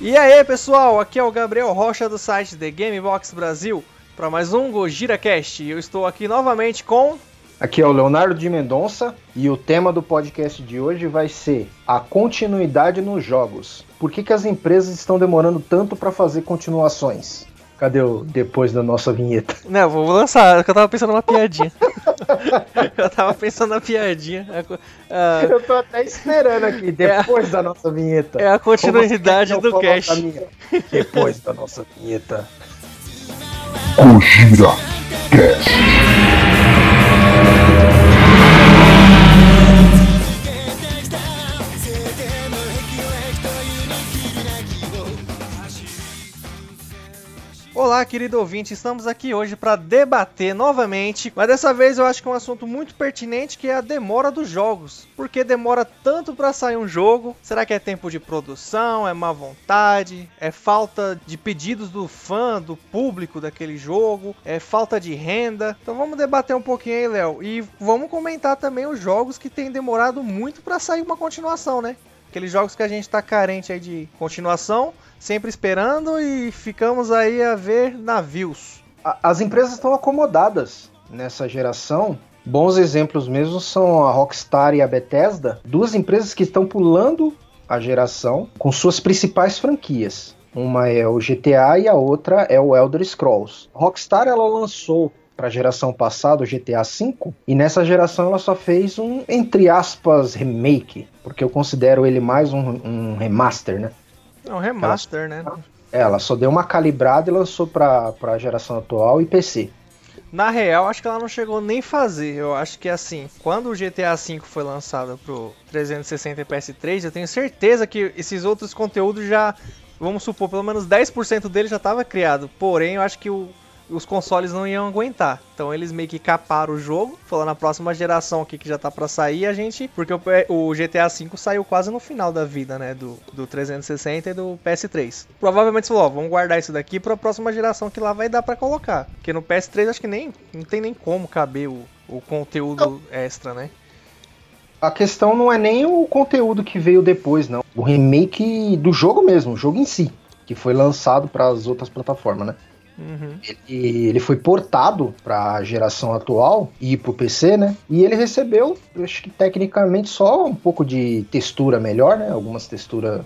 E aí pessoal, aqui é o Gabriel Rocha do site The Gamebox Brasil para mais um Gojira Cast. Eu estou aqui novamente com Aqui é o Leonardo de Mendonça e o tema do podcast de hoje vai ser a continuidade nos jogos. Por que, que as empresas estão demorando tanto para fazer continuações? Cadê o depois da nossa vinheta? Não, vou lançar, eu tava pensando numa piadinha. eu tava pensando na piadinha. Uh, eu tô até esperando aqui, depois é, da nossa vinheta. É a continuidade do cast. Depois da nossa vinheta. Gojira Cast. Olá, querido ouvinte, estamos aqui hoje para debater novamente, mas dessa vez eu acho que é um assunto muito pertinente que é a demora dos jogos. Por que demora tanto para sair um jogo? Será que é tempo de produção? É má vontade? É falta de pedidos do fã, do público daquele jogo? É falta de renda? Então vamos debater um pouquinho aí, Léo, e vamos comentar também os jogos que têm demorado muito para sair uma continuação, né? Aqueles jogos que a gente está carente aí de continuação sempre esperando e ficamos aí a ver navios. As empresas estão acomodadas nessa geração. Bons exemplos mesmo são a Rockstar e a Bethesda, duas empresas que estão pulando a geração com suas principais franquias. Uma é o GTA e a outra é o Elder Scrolls. Rockstar ela lançou para a geração passada, o GTA V, e nessa geração ela só fez um, entre aspas, remake, porque eu considero ele mais um, um remaster, né? É um remaster, ela, né? Ela só deu uma calibrada e lançou pra, pra geração atual e PC. Na real, acho que ela não chegou nem fazer. Eu acho que assim, quando o GTA V foi lançado pro 360 e PS3, eu tenho certeza que esses outros conteúdos já, vamos supor, pelo menos 10% dele já estava criado. Porém, eu acho que o os consoles não iam aguentar. Então eles meio que caparam o jogo, falando na próxima geração aqui que já tá para sair, a gente, porque o, o, GTA V saiu quase no final da vida, né, do, do 360 e do PS3. Provavelmente falou, ó, vamos guardar isso daqui para a próxima geração que lá vai dar para colocar, porque no PS3 acho que nem não tem nem como caber o, o conteúdo extra, né? A questão não é nem o conteúdo que veio depois, não. O remake do jogo mesmo, o jogo em si, que foi lançado para as outras plataformas, né? Uhum. Ele, ele foi portado para a geração atual e para o PC, né? E ele recebeu, acho que tecnicamente só um pouco de textura melhor, né? Algumas texturas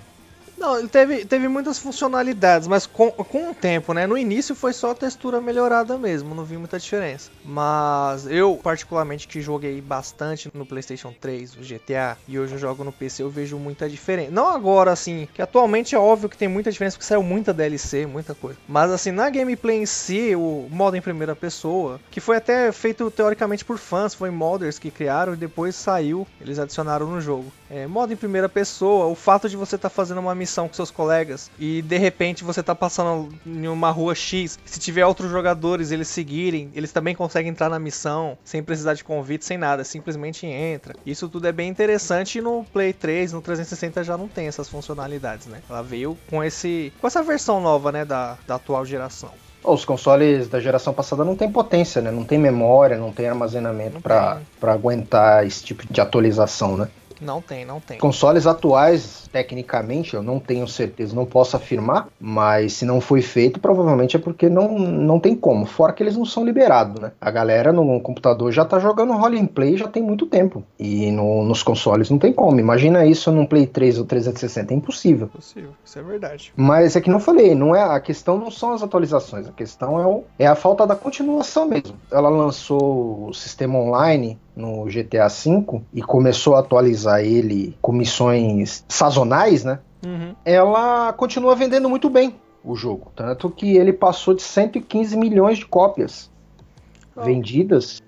não, ele teve, teve muitas funcionalidades, mas com, com o tempo, né? No início foi só textura melhorada mesmo, não vi muita diferença. Mas eu, particularmente, que joguei bastante no PlayStation 3, o GTA, e hoje eu jogo no PC, eu vejo muita diferença. Não agora, assim, que atualmente é óbvio que tem muita diferença porque saiu muita DLC, muita coisa. Mas, assim, na gameplay em si, o modo em primeira pessoa, que foi até feito teoricamente por fãs, foi modders que criaram e depois saiu, eles adicionaram no jogo. É, modo em primeira pessoa, o fato de você estar tá fazendo uma missão com seus colegas e de repente você tá passando em uma rua X, se tiver outros jogadores eles seguirem, eles também conseguem entrar na missão sem precisar de convite, sem nada, simplesmente entra. Isso tudo é bem interessante e no Play 3, no 360 já não tem essas funcionalidades, né? Ela veio com esse com essa versão nova, né, da, da atual geração. Os consoles da geração passada não tem potência, né? Não tem memória, não tem armazenamento para aguentar esse tipo de atualização, né? Não tem, não tem. Consoles atuais, tecnicamente, eu não tenho certeza, não posso afirmar, mas se não foi feito, provavelmente é porque não, não tem como. Fora que eles não são liberados, né? A galera no computador já tá jogando role and play já tem muito tempo. E no, nos consoles não tem como. Imagina isso num Play 3 ou 360, é impossível. Impossível, isso é verdade. Mas é que não falei, não é a questão não são as atualizações, a questão é, o, é a falta da continuação mesmo. Ela lançou o sistema online no GTA V e começou a atualizar ele com missões sazonais, né? Uhum. Ela continua vendendo muito bem o jogo. Tanto que ele passou de 115 milhões de cópias oh. vendidas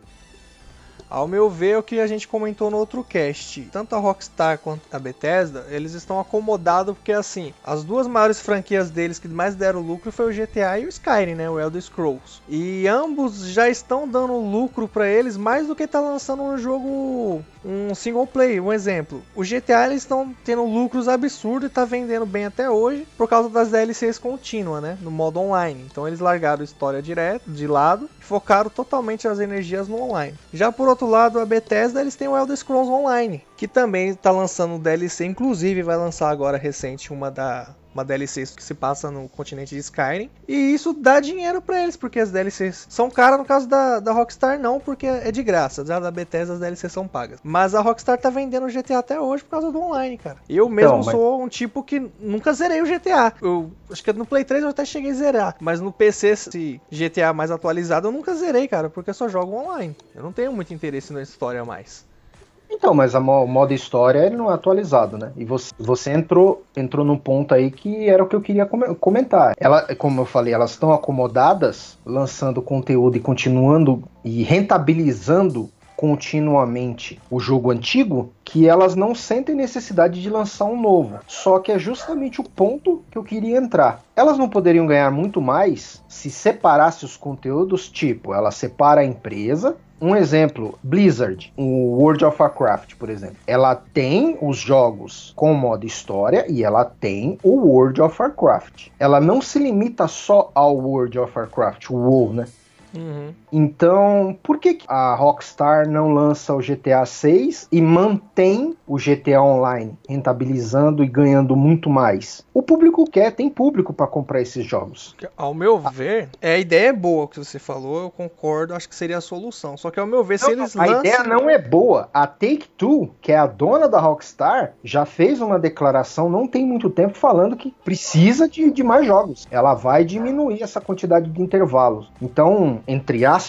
ao meu ver, o que a gente comentou no outro cast, tanto a Rockstar quanto a Bethesda, eles estão acomodados porque assim, as duas maiores franquias deles que mais deram lucro foi o GTA e o Skyrim, né, o Elder Scrolls. E ambos já estão dando lucro para eles mais do que tá lançando um jogo um single play, um exemplo. O GTA eles estão tendo lucros absurdos e tá vendendo bem até hoje por causa das DLCs contínuas, né, no modo online. Então eles largaram a história direto de lado e focaram totalmente as energias no online. Já por outro lado, a Bethesda eles têm o Elder Scrolls Online, que também está lançando DLC, inclusive vai lançar agora recente uma da uma DLC que se passa no continente de Skyrim. E isso dá dinheiro para eles, porque as DLCs são caras, no caso da, da Rockstar não, porque é de graça. Já da Bethesda as DLCs são pagas. Mas a Rockstar tá vendendo o GTA até hoje por causa do online, cara. Eu mesmo então, mas... sou um tipo que nunca zerei o GTA. Eu acho que no Play 3 eu até cheguei a zerar, mas no PC, esse GTA mais atualizado, eu nunca zerei, cara, porque eu só jogo online. Eu não tenho muito interesse na história mais. Então, mas a o modo história ele não é atualizado, né? E você, você entrou entrou num ponto aí que era o que eu queria comentar. Ela, como eu falei, elas estão acomodadas, lançando conteúdo e continuando e rentabilizando continuamente o jogo antigo, que elas não sentem necessidade de lançar um novo. Só que é justamente o ponto que eu queria entrar. Elas não poderiam ganhar muito mais se separasse os conteúdos, tipo, ela separa a empresa, um exemplo, Blizzard, o World of Warcraft, por exemplo. Ela tem os jogos com modo história e ela tem o World of Warcraft. Ela não se limita só ao World of Warcraft, o WoW, né? Uhum. Então, por que a Rockstar não lança o GTA 6 e mantém o GTA Online, rentabilizando e ganhando muito mais? O público quer, tem público para comprar esses jogos. Ao meu ver, é, a ideia é boa que você falou, eu concordo, acho que seria a solução. Só que ao meu ver, não, se eles A ideia não é boa. A Take-Two, que é a dona da Rockstar, já fez uma declaração não tem muito tempo falando que precisa de, de mais jogos. Ela vai diminuir essa quantidade de intervalos. Então, entre aspas,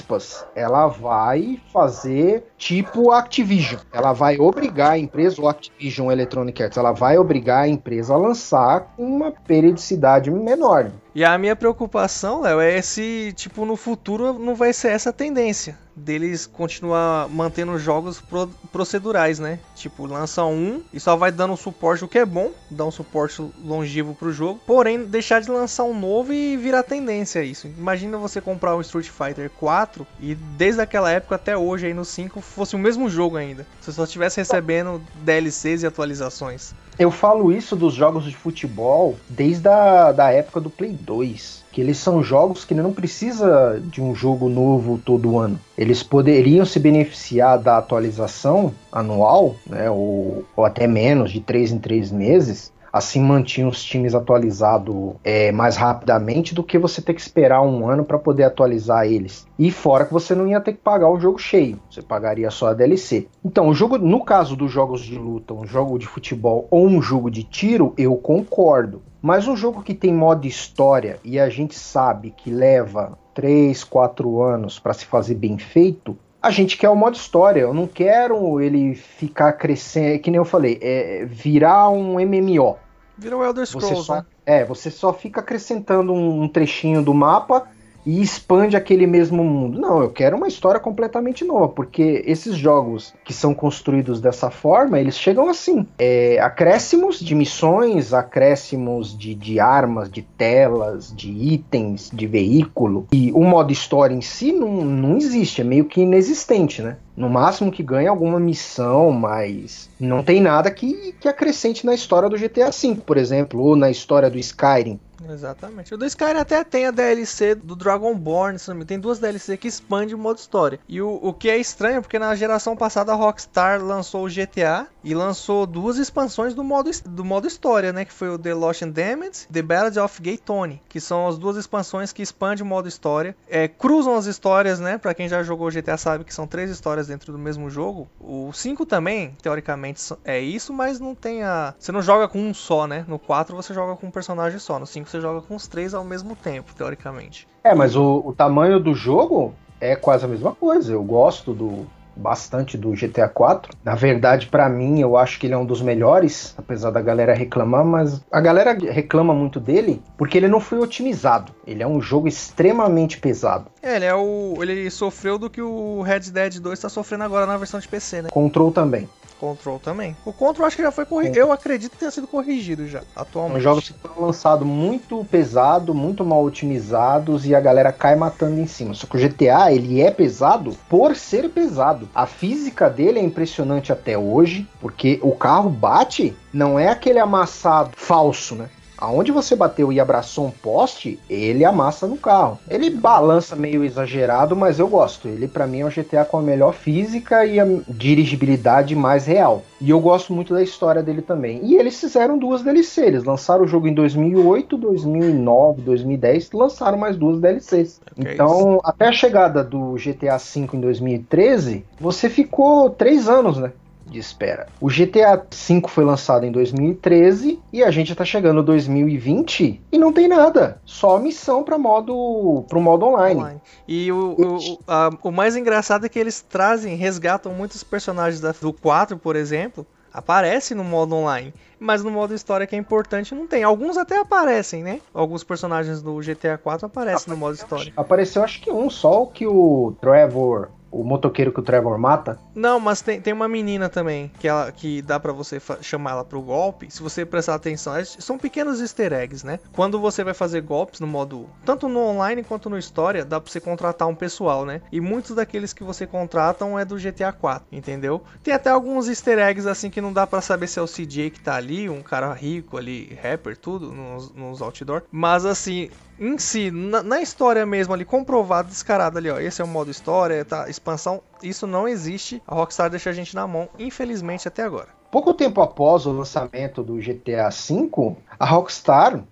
ela vai fazer tipo Activision. Ela vai obrigar a empresa, ou Activision Electronic Arts, ela vai obrigar a empresa a lançar uma periodicidade menor. E a minha preocupação, Léo, é se, tipo, no futuro não vai ser essa tendência deles continuar mantendo jogos pro procedurais, né? Tipo, lança um e só vai dando suporte, o que é bom, dar um suporte longevo pro jogo, porém deixar de lançar um novo e virar tendência isso. Imagina você comprar um Street Fighter 4 e desde aquela época até hoje aí no 5 fosse o mesmo jogo ainda. Você só estivesse recebendo DLCs e atualizações. Eu falo isso dos jogos de futebol desde a da época do Play 2 que eles são jogos que não precisa de um jogo novo todo ano. Eles poderiam se beneficiar da atualização anual, né, ou, ou até menos, de três em três meses, assim mantinha os times atualizados é, mais rapidamente do que você ter que esperar um ano para poder atualizar eles. E fora que você não ia ter que pagar o jogo cheio, você pagaria só a DLC. Então, o jogo, no caso dos jogos de luta, um jogo de futebol ou um jogo de tiro, eu concordo. Mas um jogo que tem modo história e a gente sabe que leva 3, 4 anos para se fazer bem feito, a gente quer o modo história. Eu não quero ele ficar crescendo, que nem eu falei, é virar um MMO. Vira o Elder Scrolls, só, né? É, você só fica acrescentando um trechinho do mapa e expande aquele mesmo mundo. Não, eu quero uma história completamente nova, porque esses jogos que são construídos dessa forma, eles chegam assim: é, acréscimos de missões, acréscimos de, de armas, de telas, de itens, de veículo. E o modo história em si não, não existe, é meio que inexistente, né? No máximo que ganha alguma missão, mas não tem nada que, que acrescente na história do GTA V, por exemplo, ou na história do Skyrim. Exatamente. O do Skyrim até tem a DLC do Dragonborn, tem duas DLC que expande o modo história. E o, o que é estranho, porque na geração passada a Rockstar lançou o GTA e lançou duas expansões do modo, do modo história, né? Que foi o The Lost and Damned, The Ballad of Gay Tony, que são as duas expansões que expandem o modo história. É, cruzam as histórias, né? Pra quem já jogou o GTA sabe que são três histórias dentro do mesmo jogo. O 5 também, teoricamente, é isso, mas não tem a. Você não joga com um só, né? No 4 você joga com um personagem só. No 5 você joga com os três ao mesmo tempo, teoricamente. É, mas o, o tamanho do jogo é quase a mesma coisa. Eu gosto do bastante do GTA 4. Na verdade, para mim, eu acho que ele é um dos melhores, apesar da galera reclamar, mas a galera reclama muito dele porque ele não foi otimizado. Ele é um jogo extremamente pesado. É, ele é o ele sofreu do que o Red Dead 2 está sofrendo agora na versão de PC, né? Control também. Control também. O Control acho que já foi corrigido. Eu acredito que tenha sido corrigido já, atualmente. Os jogos foram lançados muito pesado, muito mal otimizados e a galera cai matando em cima. Só que o GTA, ele é pesado por ser pesado. A física dele é impressionante até hoje, porque o carro bate, não é aquele amassado falso, né? Aonde você bateu e abraçou um poste, ele amassa no carro. Ele balança meio exagerado, mas eu gosto. Ele para mim é um GTA com a melhor física e a dirigibilidade mais real. E eu gosto muito da história dele também. E eles fizeram duas DLCs. Eles lançaram o jogo em 2008, 2009, 2010, lançaram mais duas DLCs. Okay. Então, até a chegada do GTA V em 2013, você ficou três anos, né? De espera. O GTA V foi lançado em 2013 e a gente está chegando em 2020 e não tem nada, só missão para modo pro modo online. online. E o, o, a, o mais engraçado é que eles trazem, resgatam muitos personagens da, do 4, por exemplo, aparece no modo online. Mas no modo história que é importante não tem. Alguns até aparecem, né? Alguns personagens do GTA 4 aparecem no modo história. Apareceu acho que um só que o Trevor o motoqueiro que o Trevor mata? Não, mas tem, tem uma menina também que, ela, que dá para você chamar ela pro golpe. Se você prestar atenção, são pequenos easter eggs, né? Quando você vai fazer golpes no modo, tanto no online quanto no história, dá pra você contratar um pessoal, né? E muitos daqueles que você contratam é do GTA 4, entendeu? Tem até alguns easter eggs assim que não dá para saber se é o CJ que tá ali, um cara rico ali, rapper, tudo, nos, nos outdoor. Mas assim, em si, na, na, história mesmo ali, comprovado, descarado ali, ó. Esse é o modo história, tá? Expansão. Isso não existe. A Rockstar deixa a gente na mão, infelizmente, até agora. Pouco tempo após o lançamento do GTA V, a Rockstar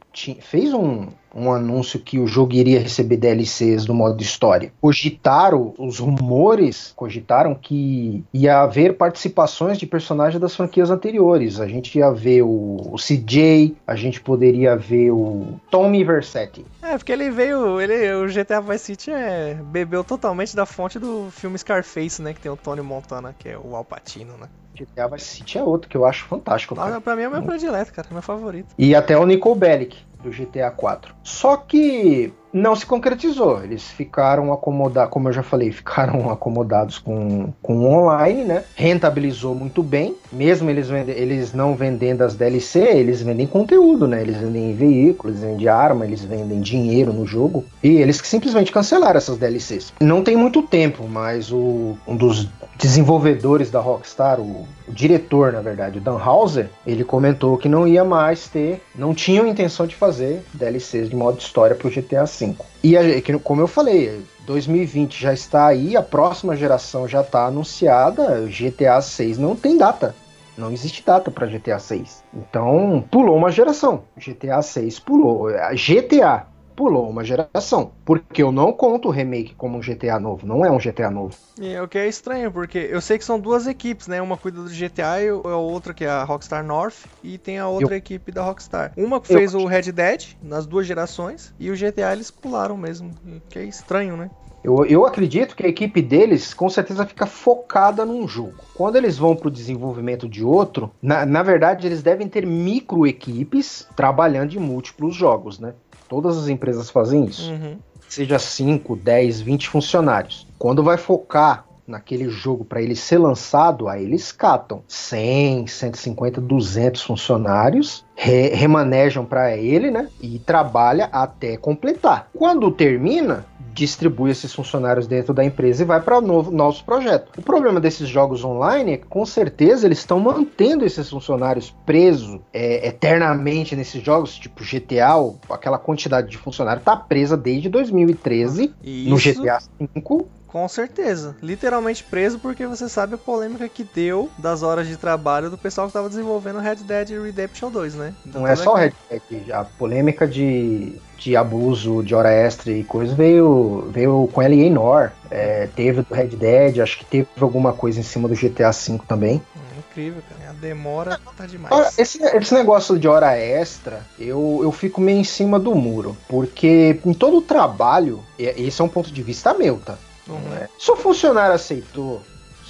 fez um, um anúncio que o jogo iria receber DLCs do modo história. Cogitaram, os rumores cogitaram que ia haver participações de personagens das franquias anteriores. A gente ia ver o, o CJ, a gente poderia ver o Tommy Versetti. É, porque ele veio, ele, o GTA Vice City é, bebeu totalmente da fonte do filme Scarface, né, que tem o Tony Montana, que é o Al Pacino, né? GTA Vice City é outro que eu acho fantástico. Cara. Ah, pra mim é o meu predileto, cara. É meu favorito. E até o Nicole Bellic do GTA 4. Só que não se concretizou. Eles ficaram acomodados, como eu já falei, ficaram acomodados com, com online, né? Rentabilizou muito bem. Mesmo eles, vende, eles não vendendo as DLC, eles vendem conteúdo, né? Eles vendem veículos, eles vendem arma, eles vendem dinheiro no jogo. E eles simplesmente cancelaram essas DLCs. Não tem muito tempo, mas o, um dos desenvolvedores da Rockstar, o, o diretor, na verdade, o Dan Hauser, ele comentou que não ia mais ter, não tinham intenção de fazer DLCs de modo história para o GTA V. E a, como eu falei, 2020 já está aí, a próxima geração já está anunciada, GTA 6 não tem data. Não existe data para GTA 6. Então, pulou uma geração. GTA 6 pulou. GTA pulou uma geração. Porque eu não conto o remake como um GTA novo, não é um GTA novo. E o que é estranho, porque eu sei que são duas equipes, né? Uma cuida do GTA e a outra que é a Rockstar North e tem a outra eu... equipe da Rockstar. Uma que fez eu... o Red Dead nas duas gerações e o GTA eles pularam mesmo, que é estranho, né? Eu, eu acredito que a equipe deles com certeza fica focada num jogo. Quando eles vão para o desenvolvimento de outro, na, na verdade eles devem ter micro equipes trabalhando em múltiplos jogos, né? Todas as empresas fazem isso. Uhum. Seja 5, 10, 20 funcionários. Quando vai focar naquele jogo para ele ser lançado, aí eles catam 100, 150, 200 funcionários, re remanejam para ele, né? E trabalha até completar. Quando termina, distribui esses funcionários dentro da empresa e vai para novo nosso projeto. O problema desses jogos online é que com certeza eles estão mantendo esses funcionários presos é, eternamente nesses jogos, tipo GTA, aquela quantidade de funcionários tá presa desde 2013 Isso. no GTA V com certeza. Literalmente preso porque você sabe a polêmica que deu das horas de trabalho do pessoal que estava desenvolvendo Red Dead Redemption 2, né? Então, Não é só Red Dead, a polêmica de, de abuso de hora extra e coisa veio, veio com L.A. Nor. É, teve do Red Dead, acho que teve alguma coisa em cima do GTA V também. Hum, incrível, cara. A demora tá demais. Esse, esse negócio de hora extra, eu, eu fico meio em cima do muro. Porque em todo o trabalho, esse é um ponto de vista meu, tá? Uhum. É. Se o funcionário aceitou,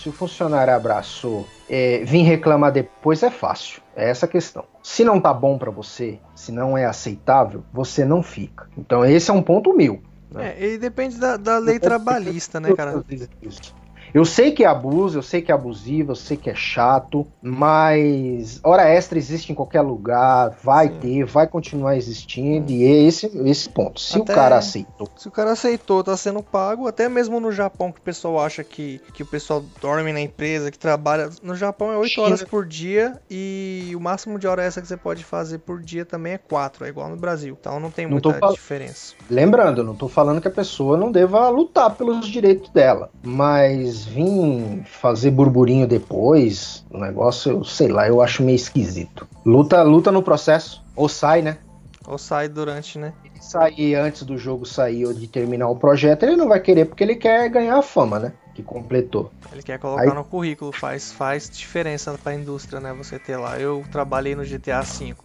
se o funcionário abraçou, é, vir reclamar depois é fácil. É essa a questão. Se não tá bom para você, se não é aceitável, você não fica. Então esse é um ponto meu. Né? É, e depende da, da lei trabalhista, né, cara? Eu sei que é abuso, eu sei que é abusivo, eu sei que é chato, mas hora extra existe em qualquer lugar, vai Sim. ter, vai continuar existindo, e é esse, esse ponto. Se até, o cara aceitou. Se o cara aceitou, tá sendo pago, até mesmo no Japão, que o pessoal acha que, que o pessoal dorme na empresa, que trabalha. No Japão é 8 horas por dia e o máximo de hora extra que você pode fazer por dia também é 4, é igual no Brasil. Então não tem muita não diferença. Lembrando, não tô falando que a pessoa não deva lutar pelos direitos dela, mas vir fazer burburinho depois, o negócio, sei lá, eu acho meio esquisito. Luta, luta no processo, ou sai, né? Ou sai durante, né? Ele sair antes do jogo sair ou de terminar o projeto, ele não vai querer porque ele quer ganhar a fama, né? Que completou. Ele quer colocar Aí... no currículo, faz, faz diferença pra indústria, né? Você ter lá. Eu trabalhei no GTA V.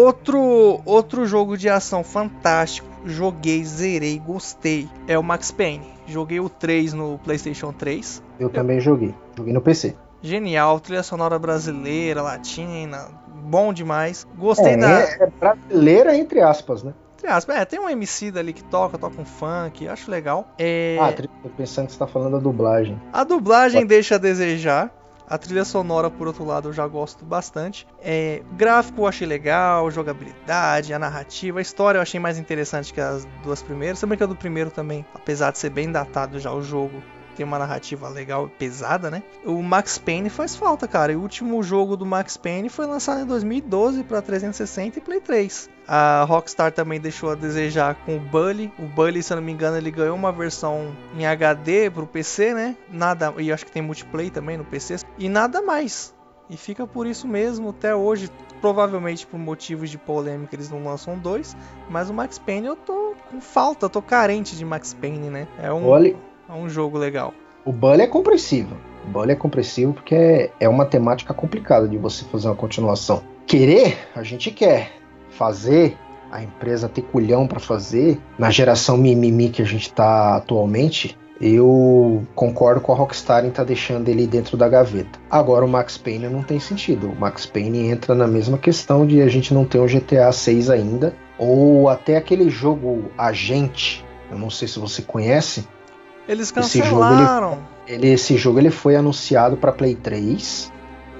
Outro, outro jogo de ação fantástico, joguei, zerei, gostei, é o Max Payne. Joguei o 3 no PlayStation 3. Eu também joguei, joguei no PC. Genial, trilha sonora brasileira, latina, bom demais. Gostei é, da. É brasileira, entre aspas, né? Entre aspas, é, tem um MC dali que toca, toca um funk, acho legal. É... Ah, tô pensando que você tá falando da dublagem. A dublagem Pode... deixa a desejar. A trilha sonora, por outro lado, eu já gosto bastante. É, gráfico eu achei legal, jogabilidade, a narrativa, a história eu achei mais interessante que as duas primeiras. Também que a do primeiro também, apesar de ser bem datado já o jogo, tem uma narrativa legal e pesada, né? O Max Payne faz falta, cara. E o último jogo do Max Payne foi lançado em 2012 para 360 e Play 3. A Rockstar também deixou a desejar com o Bully. O Bully, se eu não me engano, ele ganhou uma versão em HD pro PC, né? Nada, e acho que tem multiplayer também no PC. E nada mais. E fica por isso mesmo até hoje. Provavelmente por motivos de polêmica eles não lançam dois. Mas o Max Payne eu tô com falta, tô carente de Max Payne, né? É um. Olha, é um jogo legal. O Bully é compreensível. O Bully é compreensível porque é, é uma temática complicada de você fazer uma continuação. Querer, a gente quer. Fazer, a empresa ter culhão para fazer, na geração mimimi que a gente está atualmente, eu concordo com a Rockstar em estar tá deixando ele dentro da gaveta. Agora o Max Payne não tem sentido. O Max Payne entra na mesma questão de a gente não ter um GTA 6 ainda, ou até aquele jogo Agente, eu não sei se você conhece, eles cancelaram. Esse jogo, ele, ele, esse jogo ele foi anunciado para Play 3.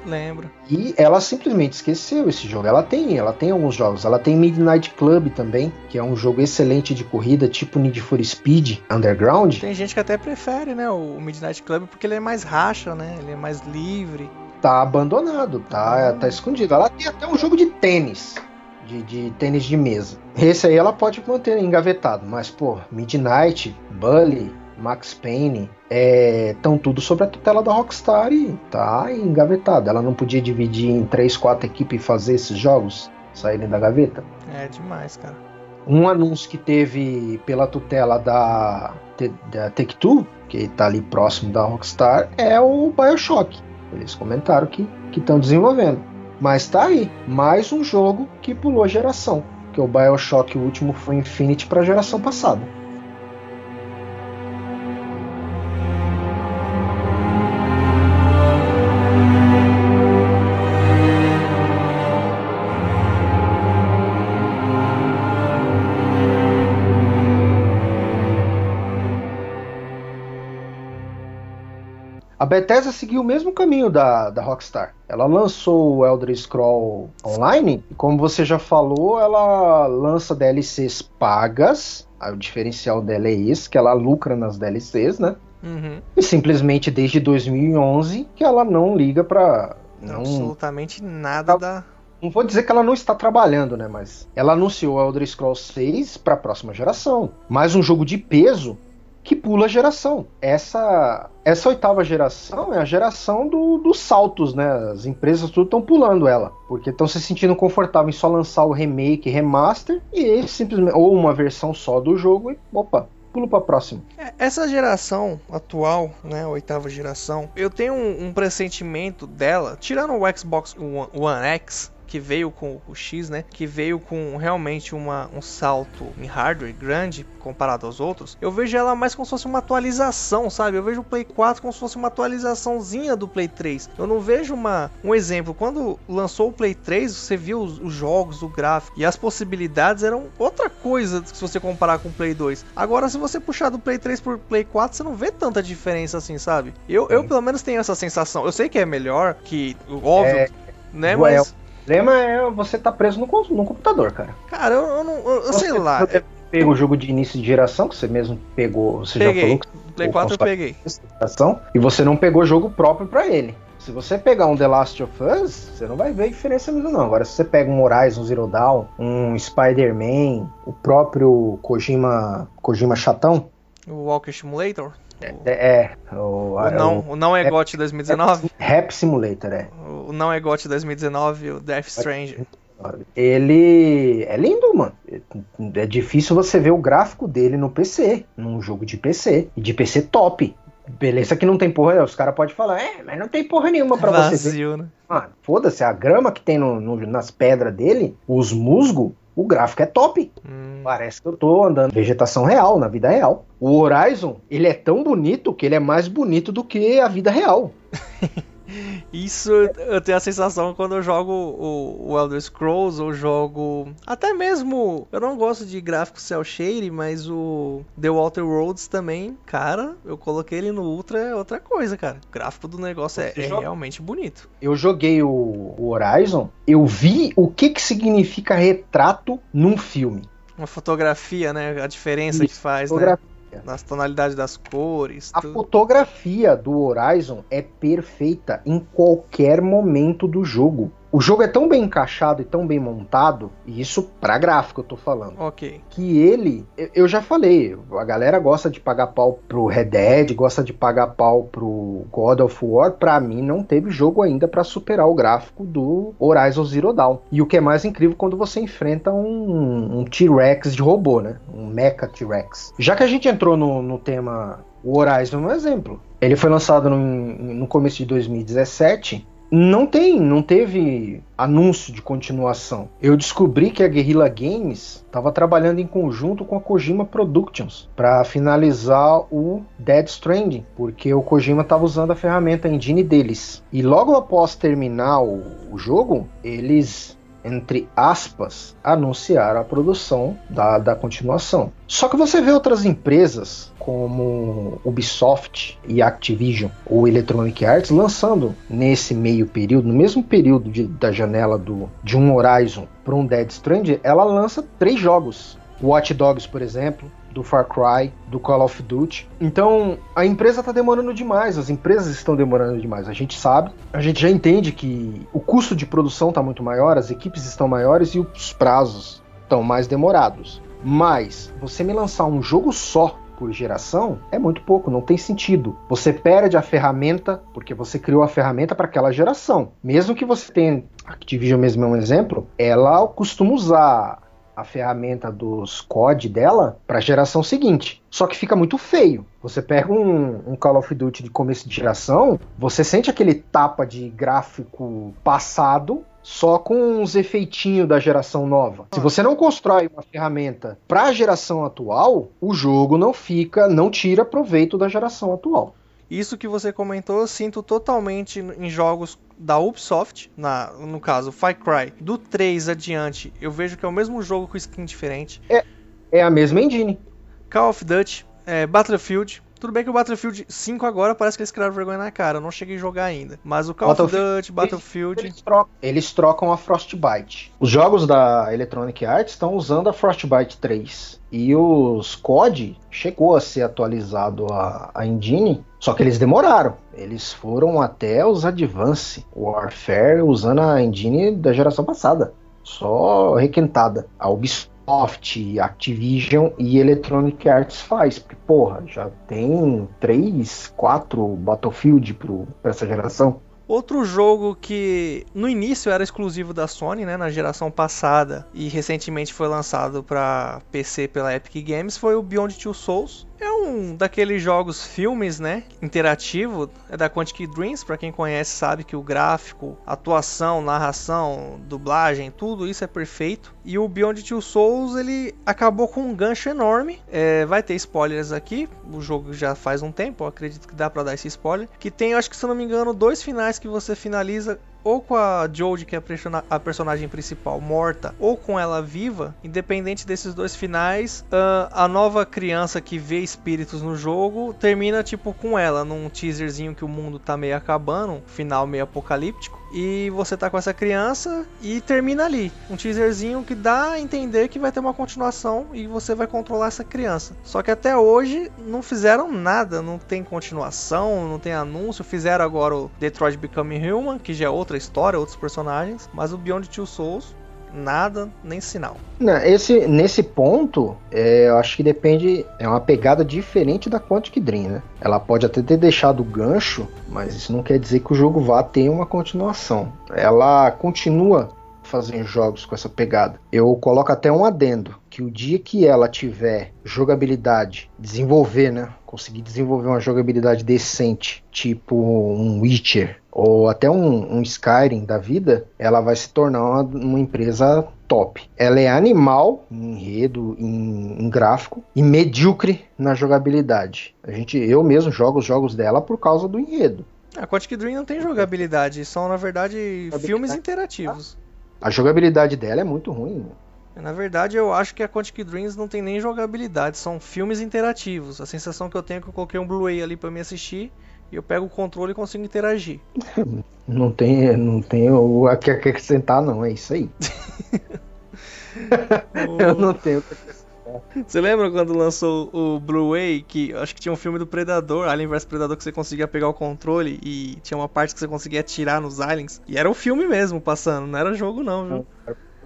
Lembro. E ela simplesmente esqueceu esse jogo. Ela tem, ela tem alguns jogos. Ela tem Midnight Club também, que é um jogo excelente de corrida, tipo Need for Speed Underground. Tem gente que até prefere, né, o Midnight Club porque ele é mais racha, né? Ele é mais livre. Tá abandonado, tá, tá escondido. Ela tem até um jogo de tênis. De, de, tênis de mesa. Esse aí ela pode manter engavetado, mas pô, Midnight, Bully, Max Payne, estão é, tudo sob a tutela da Rockstar e tá engavetado. Ela não podia dividir em 3, 4 equipes e fazer esses jogos saírem da gaveta? É demais, cara. Um anúncio que teve pela tutela da, da Take-Two, que está ali próximo da Rockstar, é o BioShock. Eles comentaram que estão desenvolvendo. Mas tá aí, mais um jogo que pulou geração. Que o BioShock o último foi Infinity para a geração passada. Bethesda seguiu o mesmo caminho da, da Rockstar. Ela lançou o Elder Scroll Online, e como você já falou, ela lança DLCs pagas. Aí o diferencial dela é esse, que ela lucra nas DLCs, né? Uhum. E simplesmente desde 2011 que ela não liga pra. Não, Absolutamente nada da. Não vou dizer que ela não está trabalhando, né? Mas ela anunciou o Elder Scrolls 6 para a próxima geração. Mais um jogo de peso que pula geração. Essa essa oitava geração é a geração do, dos saltos, né? As empresas tudo estão pulando ela, porque estão se sentindo confortável em só lançar o remake, remaster e simplesmente ou uma versão só do jogo e opa, pulo para próximo. É, essa geração atual, né, a oitava geração, eu tenho um, um pressentimento dela, tirando o Xbox One, One X, que veio com o X, né? Que veio com realmente uma, um salto em hardware grande comparado aos outros. Eu vejo ela mais como se fosse uma atualização, sabe? Eu vejo o Play 4 como se fosse uma atualizaçãozinha do Play 3. Eu não vejo uma, um exemplo. Quando lançou o Play 3, você viu os, os jogos, o gráfico e as possibilidades eram outra coisa se você comparar com o Play 2. Agora, se você puxar do Play 3 pro Play 4, você não vê tanta diferença assim, sabe? Eu, eu pelo menos tenho essa sensação. Eu sei que é melhor, que óbvio, é, né? Mas. O problema é você tá preso no, no computador, cara. Cara, eu, eu não. Eu, eu sei lá. Você pegou o jogo de início de geração, que você mesmo pegou. Você peguei. já falou que Play 4 eu peguei. Geração, e você não pegou jogo próprio para ele. Se você pegar um The Last of Us, você não vai ver diferença mesmo não. Agora, se você pega um Horizon Zero Dawn, um Spider-Man, o próprio Kojima, Kojima Chatão... O Walker Simulator? É, é o, o, não, o, o não é GOT 2019? Rap Simulator, é. O não é GOT 2019, o Death Strange. Ele é lindo, mano. É difícil você ver o gráfico dele no PC, num jogo de PC. E de PC top. Beleza que não tem porra, os caras podem falar, é, mas não tem porra nenhuma pra Vazio, você ver. Né? Mano, foda-se, a grama que tem no, no, nas pedras dele, os musgos, o gráfico é top. Hum. Parece que eu tô andando vegetação real, na vida real. O Horizon, ele é tão bonito que ele é mais bonito do que a vida real. Isso eu tenho a sensação quando eu jogo o, o Elder Scrolls ou jogo. Até mesmo. Eu não gosto de gráfico cel shade, mas o The Walter Roads também, cara, eu coloquei ele no Ultra, é outra coisa, cara. O gráfico do negócio é, é realmente bonito. Eu joguei o, o Horizon, eu vi o que, que significa retrato num filme. Uma fotografia, né? A diferença Isso, que faz, né? Nas tonalidades das cores. A fotografia do Horizon é perfeita em qualquer momento do jogo. O jogo é tão bem encaixado e tão bem montado, e isso pra gráfico eu tô falando. Ok. Que ele, eu já falei, a galera gosta de pagar pau pro Red Dead, gosta de pagar pau pro God of War. Pra mim, não teve jogo ainda para superar o gráfico do Horizon Zero Dawn. E o que é mais incrível quando você enfrenta um, um T-Rex de robô, né? Um Mecha T-Rex. Já que a gente entrou no, no tema o Horizon é um exemplo. Ele foi lançado no, no começo de 2017 não tem, não teve anúncio de continuação. Eu descobri que a Guerrilla Games estava trabalhando em conjunto com a Kojima Productions para finalizar o Dead Stranding, porque o Kojima estava usando a ferramenta engine deles. E logo após terminar o, o jogo, eles entre aspas, anunciaram a produção da, da continuação. Só que você vê outras empresas como Ubisoft e Activision ou Electronic Arts lançando nesse meio período, no mesmo período de, da janela do, de um Horizon para um Dead Stranding, ela lança três jogos. Watch Dogs, por exemplo, do Far Cry, do Call of Duty. Então, a empresa está demorando demais, as empresas estão demorando demais. A gente sabe, a gente já entende que o custo de produção está muito maior, as equipes estão maiores e os prazos estão mais demorados. Mas você me lançar um jogo só por geração é muito pouco, não tem sentido. Você perde a ferramenta porque você criou a ferramenta para aquela geração. Mesmo que você tenha Activision mesmo é um exemplo, ela costuma usar a ferramenta dos COD dela para a geração seguinte. Só que fica muito feio. Você pega um, um, Call of Duty de começo de geração, você sente aquele tapa de gráfico passado só com os efeitinhos da geração nova. Se você não constrói uma ferramenta para a geração atual, o jogo não fica, não tira proveito da geração atual. Isso que você comentou, eu sinto totalmente em jogos da Ubisoft, na, no caso Far Cry, do 3 adiante, eu vejo que é o mesmo jogo com skin diferente. É, é a mesma engine. Call of Duty, é, Battlefield, tudo bem que o Battlefield 5 agora parece que eles criaram vergonha na cara, eu não cheguei a jogar ainda. Mas o Call of Duty, Battlefield. Eles trocam, eles trocam a Frostbite. Os jogos da Electronic Arts estão usando a Frostbite 3. E os COD chegou a ser atualizado a, a engine, só que eles demoraram. Eles foram até os Advance Warfare usando a engine da geração passada. Só requentada. A Ubisoft Ubisoft, Activision e Electronic Arts faz. Porque, porra, já tem três, quatro Battlefield para essa geração. Outro jogo que no início era exclusivo da Sony, né, na geração passada, e recentemente foi lançado para PC pela Epic Games, foi o Beyond Two Souls. É um daqueles jogos filmes, né? Interativo, é da Quantic Dreams, para quem conhece sabe que o gráfico, atuação, narração, dublagem, tudo isso é perfeito. E o Beyond Two Souls ele acabou com um gancho enorme. É, vai ter spoilers aqui, o jogo já faz um tempo, acredito que dá para dar esse spoiler. Que tem, acho que se não me engano, dois finais que você finaliza ou com a Jodie, que é a personagem principal, morta, ou com ela viva, independente desses dois finais, uh, a nova criança que vê espíritos no jogo termina tipo com ela, num teaserzinho que o mundo tá meio acabando, um final meio apocalíptico e você tá com essa criança e termina ali. Um teaserzinho que dá a entender que vai ter uma continuação e você vai controlar essa criança. Só que até hoje não fizeram nada, não tem continuação, não tem anúncio. Fizeram agora o Detroit Become Human, que já é outra história, outros personagens, mas o Beyond Two Souls nada, nem sinal. Não, esse, nesse ponto, é, eu acho que depende. É uma pegada diferente da Quantic Dream, né? Ela pode até ter deixado o gancho, mas isso não quer dizer que o jogo vá ter uma continuação. Ela continua fazendo jogos com essa pegada. Eu coloco até um adendo que o dia que ela tiver jogabilidade, desenvolver, né? Conseguir desenvolver uma jogabilidade decente, tipo um Witcher ou até um, um Skyrim da vida, ela vai se tornar uma, uma empresa top. Ela é animal em enredo, em, em, gráfico e medíocre na jogabilidade. A gente, eu mesmo jogo os jogos dela por causa do enredo. A Quantic Dream não tem jogabilidade, são na verdade filmes interativos. A jogabilidade dela é muito ruim. Na verdade, eu acho que a Quantic Dreams não tem nem jogabilidade, são filmes interativos. A sensação que eu tenho é que eu coloquei um Blu-ray ali para me assistir e eu pego o controle e consigo interagir. Não tem, não tem o a que acrescentar não, é isso aí. eu não tenho o que acrescentar. Você lembra quando lançou o Blu-ray que acho que tinha um filme do Predador, Alien vs Predador que você conseguia pegar o controle e tinha uma parte que você conseguia atirar nos aliens e era o filme mesmo passando, não era jogo não, viu?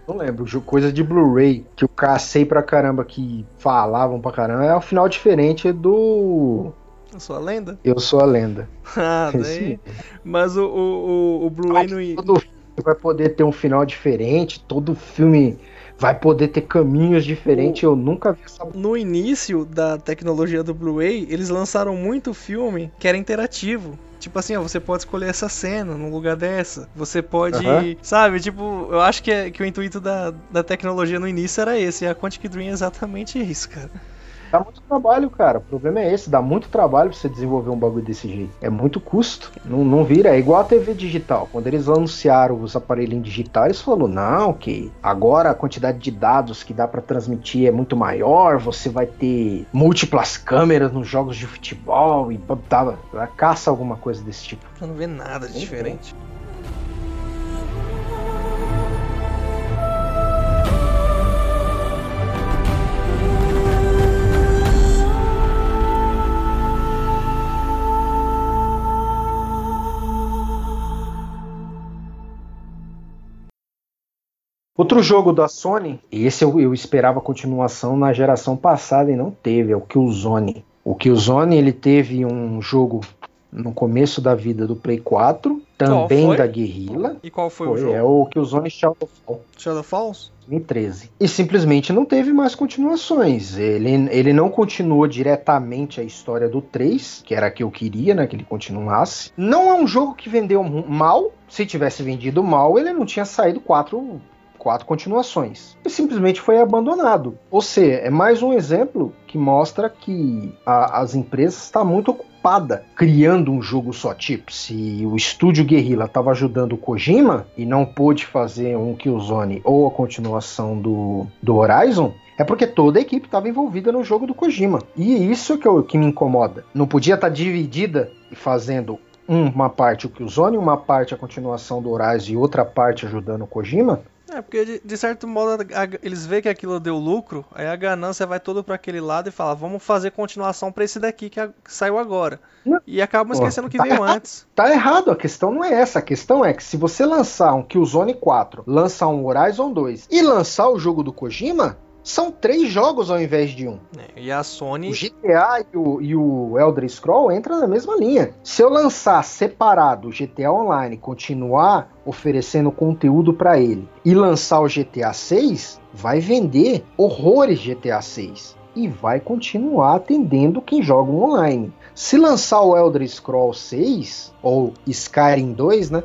Não lembro, coisa de Blu-ray que eu cacei pra caramba, que falavam pra caramba, é um final diferente do. Eu sou a lenda? Eu sou a lenda. ah, daí. Mas o, o, o Blu-ray no. Todo filme vai poder ter um final diferente, todo filme vai poder ter caminhos diferentes. O... Eu nunca vi essa. No início da tecnologia do Blu-ray, eles lançaram muito filme que era interativo. Tipo assim, ó, você pode escolher essa cena num lugar dessa. Você pode. Uhum. Sabe, tipo, eu acho que, é, que o intuito da, da tecnologia no início era esse. E a Quantic Dream é exatamente isso, cara. Dá muito trabalho, cara. O problema é esse, dá muito trabalho pra você desenvolver um bagulho desse jeito. É muito custo. Não, não vira. É igual a TV digital. Quando eles anunciaram os aparelhinhos digitais, falaram, não, que agora a quantidade de dados que dá para transmitir é muito maior, você vai ter múltiplas câmeras nos jogos de futebol e tava caça alguma coisa desse tipo. Eu não vê nada de diferente. Outro jogo da Sony, esse eu, eu esperava continuação na geração passada e não teve, é o Killzone. O Killzone ele teve um jogo no começo da vida do Play 4, também da Guerrilla. E qual foi, foi o jogo? É o Killzone Shadowfall. Shadowfalls? 2013. E simplesmente não teve mais continuações. Ele, ele não continuou diretamente a história do 3, que era a que eu queria, né, que ele continuasse. Não é um jogo que vendeu mal. Se tivesse vendido mal, ele não tinha saído quatro quatro continuações. E simplesmente foi abandonado. Ou seja, é mais um exemplo que mostra que a, as empresas estão tá muito ocupada criando um jogo só tipo. Se o estúdio Guerrilla estava ajudando o Kojima e não pôde fazer um Killzone ou a continuação do, do Horizon, é porque toda a equipe estava envolvida no jogo do Kojima. E isso que, eu, que me incomoda. Não podia estar tá dividida e fazendo uma parte o Killzone, uma parte a continuação do Horizon e outra parte ajudando o Kojima. É, porque de, de certo modo a, eles veem que aquilo deu lucro, aí a ganância vai toda para aquele lado e fala, vamos fazer continuação para esse daqui que, a, que, saiu agora. Não. E acabam esquecendo o que tá veio errado, antes. Tá errado, a questão não é essa. A questão é que se você lançar um Killzone 4, lançar um Horizon 2 e lançar o jogo do Kojima, são três jogos ao invés de um. É, e a Sony. O GTA e o, e o Elder Scroll entram na mesma linha. Se eu lançar separado o GTA Online, continuar oferecendo conteúdo para ele e lançar o GTA 6, vai vender horrores GTA 6. e vai continuar atendendo quem joga online. Se lançar o Elder Scrolls 6 ou Skyrim 2, né?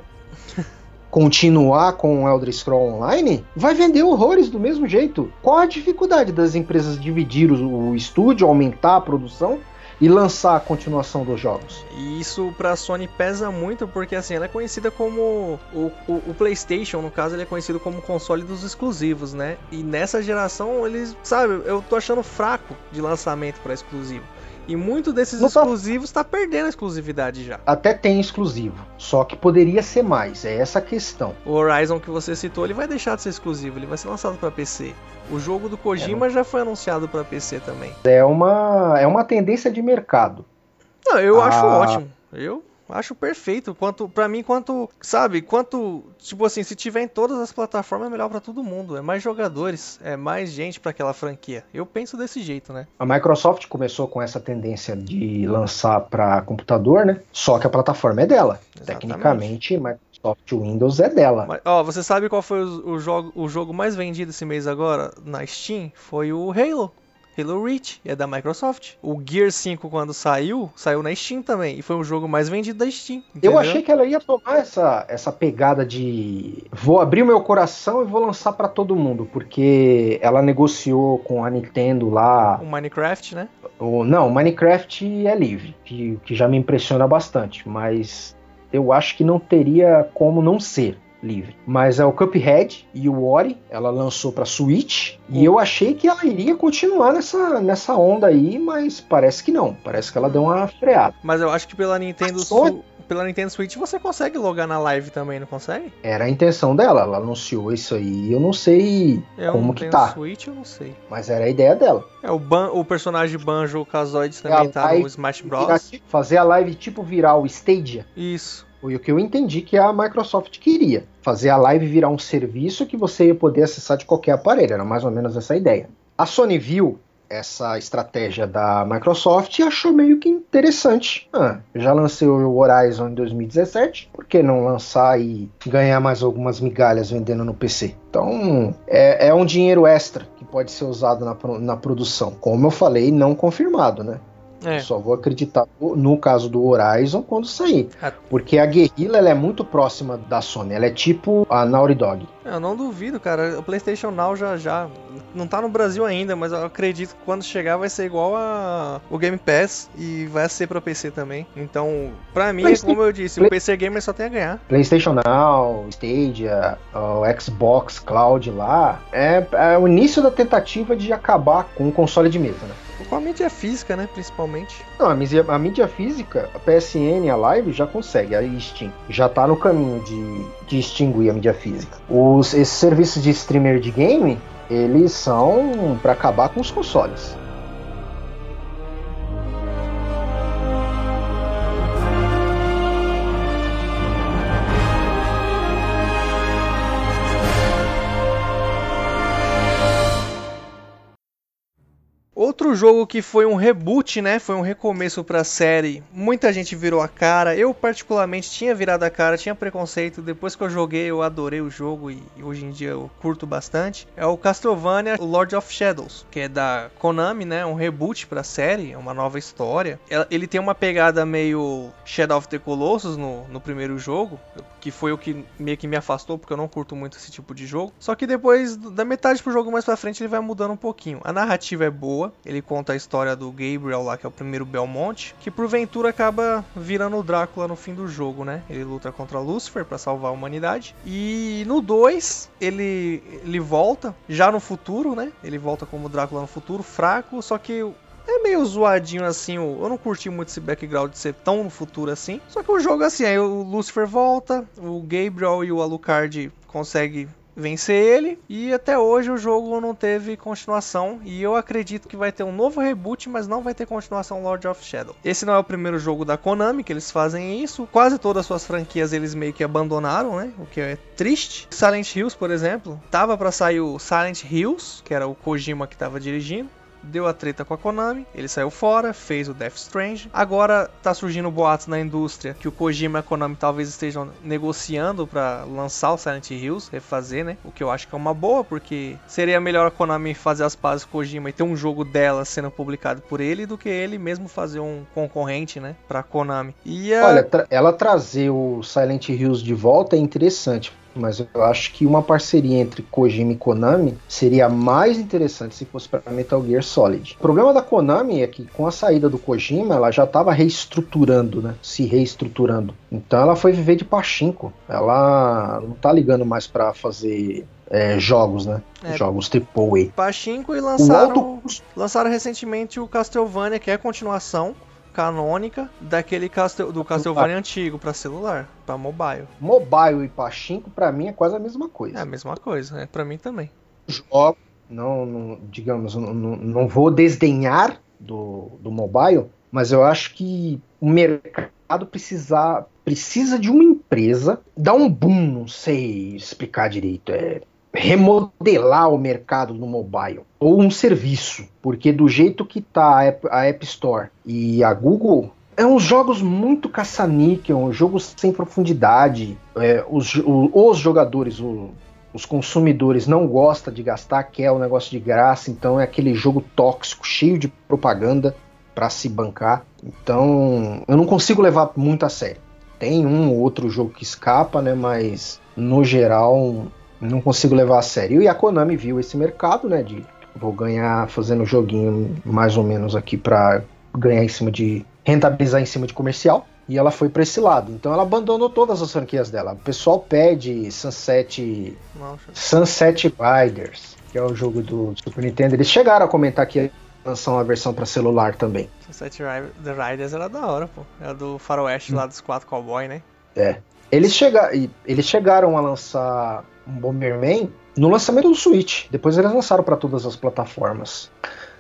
Continuar com o Elder Scrolls Online, vai vender horrores do mesmo jeito. Qual a dificuldade das empresas dividir o, o estúdio, aumentar a produção e lançar a continuação dos jogos. E isso pra Sony pesa muito porque assim, ela é conhecida como o, o, o, PlayStation, no caso, ele é conhecido como console dos exclusivos, né? E nessa geração eles, sabe, eu tô achando fraco de lançamento para exclusivo. E muito desses exclusivos tá... tá perdendo a exclusividade já. Até tem exclusivo, só que poderia ser mais, é essa a questão. O Horizon que você citou, ele vai deixar de ser exclusivo, ele vai ser lançado para PC. O jogo do Kojima é, já foi anunciado para PC também. É uma é uma tendência de mercado. Não, eu ah... acho ótimo. Eu Acho perfeito. Quanto para mim, quanto, sabe, quanto, tipo assim, se tiver em todas as plataformas é melhor para todo mundo. É mais jogadores, é mais gente para aquela franquia. Eu penso desse jeito, né? A Microsoft começou com essa tendência de lançar para computador, né? Só que a plataforma é dela. Exatamente. Tecnicamente, Microsoft Windows é dela. Mas, ó, você sabe qual foi o, o, jogo, o jogo mais vendido esse mês agora na Steam? Foi o Halo. Halo Reach, é da Microsoft. O Gear 5, quando saiu, saiu na Steam também. E foi o jogo mais vendido da Steam. Entendeu? Eu achei que ela ia tomar essa, essa pegada de vou abrir o meu coração e vou lançar para todo mundo, porque ela negociou com a Nintendo lá. O Minecraft, né? O, não, o Minecraft é livre, que, que já me impressiona bastante, mas eu acho que não teria como não ser livre. Mas é o Cuphead e o Ori, ela lançou para Switch e eu achei que ela iria continuar nessa, nessa onda aí, mas parece que não. Parece que ela deu uma freada. Mas eu acho que pela Nintendo pela Nintendo Switch você consegue logar na live também, não consegue? Era a intenção dela, ela anunciou isso aí. Eu não sei eu como não que tá. Switch, eu não sei. Mas era a ideia dela. É, o, Ban o personagem Banjo Kazooie também é, tá no Smash Bros. Fazer a live tipo virar o Stadia. Isso. Foi o que eu entendi que a Microsoft queria. Fazer a live virar um serviço que você ia poder acessar de qualquer aparelho. Era mais ou menos essa ideia. A Sony viu essa estratégia da Microsoft e achou meio que interessante. Ah, já lancei o Horizon em 2017, por que não lançar e ganhar mais algumas migalhas vendendo no PC? Então é, é um dinheiro extra que pode ser usado na, na produção. Como eu falei, não confirmado, né? É. Só vou acreditar no caso do Horizon quando sair. É. Porque a Guerrilla ela é muito próxima da Sony. Ela é tipo a Naughty Dog. Eu não duvido, cara. O PlayStation Now já já não tá no Brasil ainda, mas eu acredito que quando chegar vai ser igual a o Game Pass e vai ser para PC também. Então, para mim, como eu disse, Play... o PC gamer só tem a ganhar. PlayStation Now, Stadia, o Xbox Cloud lá é, é o início da tentativa de acabar com o console de mesa, né? Com a mídia física, né? Principalmente. Não, a mídia, a mídia física, a PSN, a Live já consegue, a Steam. Já tá no caminho de, de extinguir a mídia física. Os, esses serviços de streamer de game, eles são para acabar com os consoles. Outro jogo que foi um reboot, né? Foi um recomeço pra série. Muita gente virou a cara. Eu, particularmente, tinha virado a cara, tinha preconceito. Depois que eu joguei, eu adorei o jogo e hoje em dia eu curto bastante. É o Castlevania Lord of Shadows, que é da Konami, né? Um reboot pra série, é uma nova história. Ele tem uma pegada meio Shadow of the Colossus no, no primeiro jogo, que foi o que meio que me afastou, porque eu não curto muito esse tipo de jogo. Só que depois, da metade pro jogo mais pra frente, ele vai mudando um pouquinho. A narrativa é boa, ele conta a história do Gabriel lá, que é o primeiro Belmont, que porventura acaba virando o Drácula no fim do jogo, né? Ele luta contra Lucifer para salvar a humanidade. E no 2, ele ele volta já no futuro, né? Ele volta como Drácula no futuro, fraco, só que é meio zoadinho assim, eu não curti muito esse background de ser tão no futuro assim. Só que o jogo assim, aí o Lucifer volta, o Gabriel e o Alucard conseguem vencer ele. E até hoje o jogo não teve continuação. E eu acredito que vai ter um novo reboot, mas não vai ter continuação Lord of Shadow. Esse não é o primeiro jogo da Konami que eles fazem isso. Quase todas as suas franquias eles meio que abandonaram, né? O que é triste. Silent Hills, por exemplo, tava para sair o Silent Hills, que era o Kojima que tava dirigindo. Deu a treta com a Konami, ele saiu fora, fez o Death Strange. Agora tá surgindo boatos na indústria que o Kojima e a Konami talvez estejam negociando para lançar o Silent Hills, refazer, né? O que eu acho que é uma boa, porque seria melhor a Konami fazer as pazes com o Kojima e ter um jogo dela sendo publicado por ele do que ele mesmo fazer um concorrente, né, pra Konami. E a... Olha, tra ela trazer o Silent Hills de volta é interessante, mas eu acho que uma parceria entre Kojima e Konami seria mais interessante se fosse para Metal Gear Solid. O problema da Konami é que com a saída do Kojima, ela já estava reestruturando, né? Se reestruturando. Então ela foi viver de pachinko. Ela não tá ligando mais para fazer é, jogos, né? É, jogos AAA. Pachinko e lançaram, alto... lançaram recentemente o Castlevania, que é continuação canônica daquele Castel, do Castlevania antigo para celular, para mobile. Mobile e Pachinko para mim é quase a mesma coisa. É a mesma coisa, é para mim também. Jogo, não, não digamos, não, não vou desdenhar do, do mobile, mas eu acho que o mercado precisa, precisa de uma empresa dar um boom, não sei explicar direito, é remodelar o mercado no mobile ou um serviço, porque do jeito que tá a App Store e a Google é uns jogos muito caça-níquel, jogos sem profundidade. É, os, o, os jogadores, o, os consumidores não gostam de gastar, quer o um negócio de graça, então é aquele jogo tóxico, cheio de propaganda para se bancar. Então eu não consigo levar muito a sério. Tem um ou outro jogo que escapa, né? Mas no geral não consigo levar a sério. E a Konami viu esse mercado, né? De vou ganhar fazendo joguinho mais ou menos aqui para ganhar em cima de rentabilizar em cima de comercial. E ela foi para esse lado. Então ela abandonou todas as franquias dela. O pessoal pede Sunset Nossa. Sunset Riders, que é o jogo do Super Nintendo. Eles chegaram a comentar que lançar uma versão para celular também. Sunset Riders era da hora, pô. É do Faroeste hum. lá dos quatro cowboy, né? É. Eles, chega... eles chegaram a lançar um Bomberman no lançamento do Switch. Depois eles lançaram para todas as plataformas.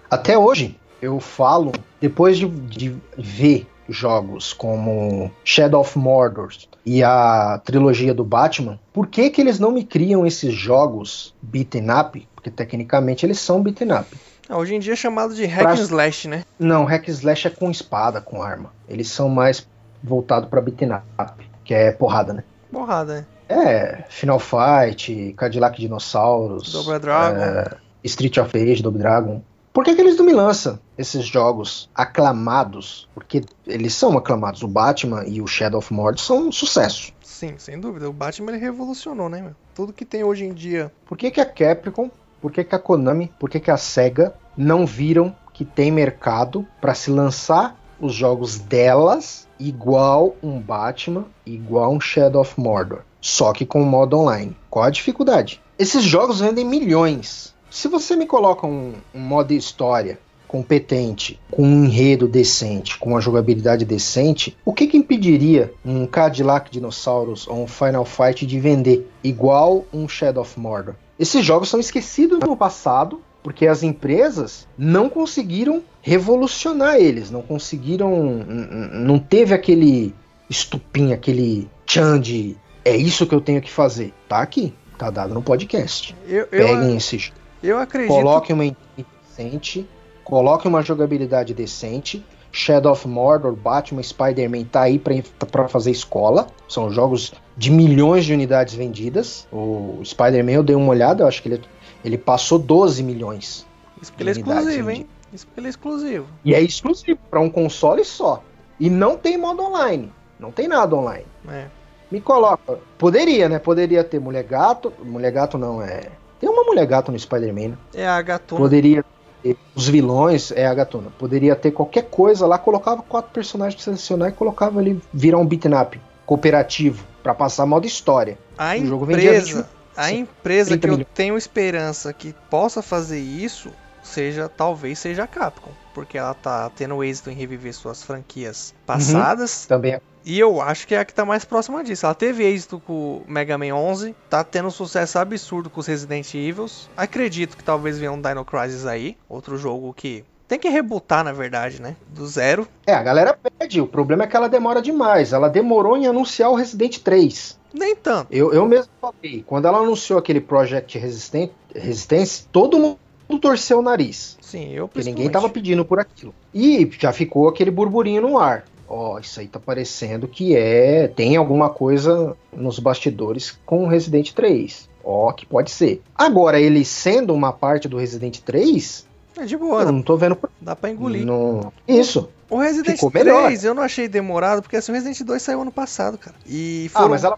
Até hoje, eu falo, depois de, de ver jogos como Shadow of Mordor e a trilogia do Batman, por que, que eles não me criam esses jogos beaten up? Porque tecnicamente eles são beaten up. Ah, hoje em dia é chamado de hack pra... and slash, né? Não, hack and slash é com espada, com arma. Eles são mais voltados para beaten up, que é porrada, né? Porrada, é. É, Final Fight, Cadillac Dinossauros, Double Dragon, é, Street of Rage, Double Dragon. Por que, que eles não me lançam esses jogos aclamados? Porque eles são aclamados. O Batman e o Shadow of Mordor são um sucesso. Sim, sem dúvida. O Batman ele revolucionou, né, meu? Tudo que tem hoje em dia. Por que, que a Capcom, por que, que a Konami, por que, que a SEGA não viram que tem mercado para se lançar os jogos delas igual um Batman, igual um Shadow of Mordor? Só que com o modo online. Qual a dificuldade? Esses jogos vendem milhões. Se você me coloca um, um modo história competente, com um enredo decente, com uma jogabilidade decente, o que, que impediria um Cadillac Dinosaurus ou um Final Fight de vender igual um Shadow of Mordor? Esses jogos são esquecidos no passado porque as empresas não conseguiram revolucionar eles, não conseguiram, não teve aquele estupim, aquele tchan de é isso que eu tenho que fazer. Tá aqui, tá dado no podcast. Eu, eu, Peguem esse. Eu acredito. Coloque uma decente, coloque uma jogabilidade decente. Shadow of Mordor, Batman, Spider-Man tá aí para fazer escola. São jogos de milhões de unidades vendidas. O Spider-Man eu dei uma olhada, eu acho que ele, ele passou 12 milhões. Isso porque ele é exclusivo, hein? Isso porque ele é exclusivo. E é exclusivo para um console só. E não tem modo online. Não tem nada online. É. Me coloca. Poderia, né? Poderia ter mulher gato. Mulher gato não, é. Tem uma mulher gato no Spider-Man. Né? É a gatuna. Poderia ter os vilões, é a gatuna. Poderia ter qualquer coisa lá, colocava quatro personagens pra selecionar e colocava ali virar um beat'em up cooperativo para passar modo história. A o empresa, a empresa que eu tenho esperança que possa fazer isso seja talvez seja a Capcom, porque ela tá tendo êxito em reviver suas franquias passadas. Uhum, também é e eu acho que é a que tá mais próxima disso. Ela teve êxito com o Mega Man 11, tá tendo um sucesso absurdo com os Resident Evils. Acredito que talvez venha um Dino Crisis aí, outro jogo que tem que rebutar, na verdade, né? Do zero. É, a galera pede. O problema é que ela demora demais. Ela demorou em anunciar o Resident 3. Nem tanto. Eu, eu mesmo falei. Quando ela anunciou aquele Project Resistance, todo mundo torceu o nariz. Sim, eu Porque ninguém tava pedindo por aquilo. E já ficou aquele burburinho no ar. Ó, oh, isso aí tá parecendo que é. Tem alguma coisa nos bastidores com o Resident 3. Ó, oh, que pode ser. Agora, ele sendo uma parte do Resident 3. É de boa. Eu não tô vendo. Dá pra engolir. Não... Isso. O Resident Ficou 3 melhor. eu não achei demorado, porque assim, o Resident 2 saiu ano passado, cara. E foram... Ah, mas ela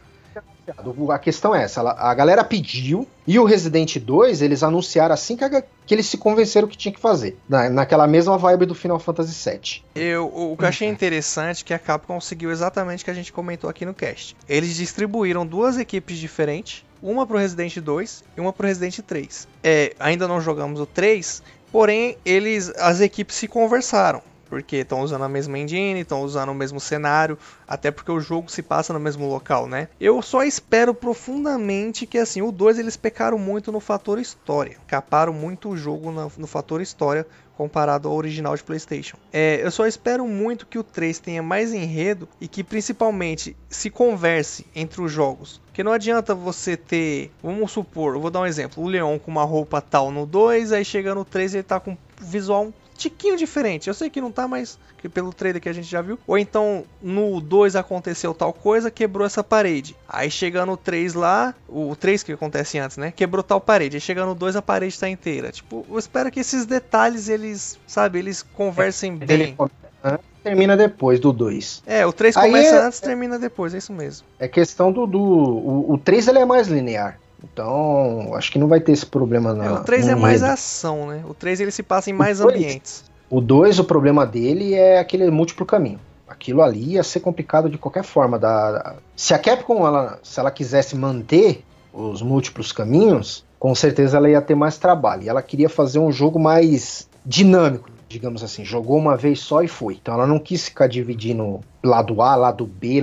a questão é essa, a galera pediu e o Resident 2 eles anunciaram assim que, a, que eles se convenceram que tinha que fazer, na, naquela mesma vibe do Final Fantasy VII. Eu, o, o que eu achei interessante é que a Capcom conseguiu exatamente o que a gente comentou aqui no cast. Eles distribuíram duas equipes diferentes, uma pro Resident 2 e uma pro Resident 3. É, ainda não jogamos o 3, porém eles as equipes se conversaram porque estão usando a mesma engine, estão usando o mesmo cenário, até porque o jogo se passa no mesmo local, né? Eu só espero profundamente que assim, o 2 eles pecaram muito no fator história, caparam muito o jogo no, no fator história comparado ao original de PlayStation. É, eu só espero muito que o 3 tenha mais enredo e que principalmente se converse entre os jogos. Porque não adianta você ter, vamos supor, eu vou dar um exemplo, o Leon com uma roupa tal no 2, aí chega no 3 ele tá com visual tiquinho diferente. Eu sei que não tá, mas que pelo trailer que a gente já viu. Ou então no 2 aconteceu tal coisa, quebrou essa parede. Aí chega no 3 lá, o 3 que acontece antes, né? Quebrou tal parede. Aí chega no 2 a parede tá inteira. Tipo, eu espero que esses detalhes eles, sabe, eles conversem é, bem. termina depois do 2. É, o 3 começa é, antes, termina depois, é isso mesmo. É questão do. do o, o 3 ele é mais linear. Então, acho que não vai ter esse problema não. É, o 3 é mais ação, né? O 3 ele se passa em mais ambientes. O 2, o problema dele é aquele múltiplo caminho. Aquilo ali ia ser complicado de qualquer forma. Da... Se a Capcom, ela, se ela quisesse manter os múltiplos caminhos, com certeza ela ia ter mais trabalho. E ela queria fazer um jogo mais dinâmico, digamos assim. Jogou uma vez só e foi. Então ela não quis ficar dividindo lado A, lado B,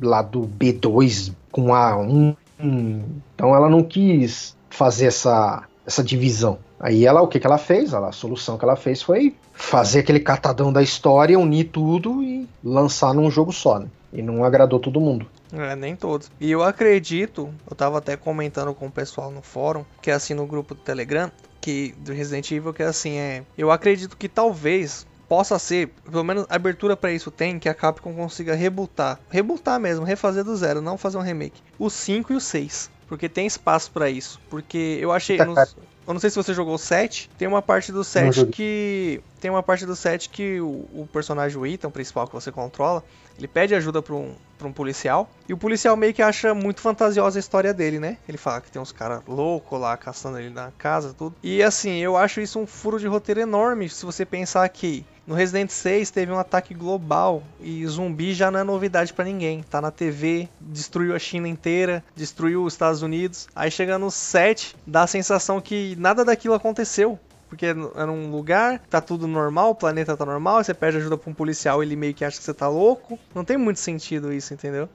lado B2 com A1, Hum, então ela não quis fazer essa, essa divisão. Aí ela, o que, que ela fez? Ela, a solução que ela fez foi fazer aquele catadão da história, unir tudo e lançar num jogo só, né? E não agradou todo mundo. É, nem todos. E eu acredito, eu tava até comentando com o pessoal no fórum, que é assim no grupo do Telegram, que do Resident Evil, que é assim, é. Eu acredito que talvez possa ser, pelo menos abertura para isso tem, que a Capcom consiga rebutar, rebutar mesmo, refazer do zero, não fazer um remake. O 5 e o 6, porque tem espaço para isso. Porque eu achei. Tá, nos, eu não sei se você jogou o 7, tem uma parte do 7 que. Tem uma parte do 7 que o, o personagem, o Ethan, principal que você controla, ele pede ajuda pra um, pra um policial. E o policial meio que acha muito fantasiosa a história dele, né? Ele fala que tem uns caras loucos lá caçando ele na casa, tudo. E assim, eu acho isso um furo de roteiro enorme. Se você pensar que no Resident 6 teve um ataque global e zumbi já não é novidade para ninguém. Tá na TV, destruiu a China inteira, destruiu os Estados Unidos. Aí chega no 7, dá a sensação que nada daquilo aconteceu. Porque é num lugar, tá tudo normal, o planeta tá normal, você pede ajuda pra um policial, ele meio que acha que você tá louco. Não tem muito sentido isso, entendeu?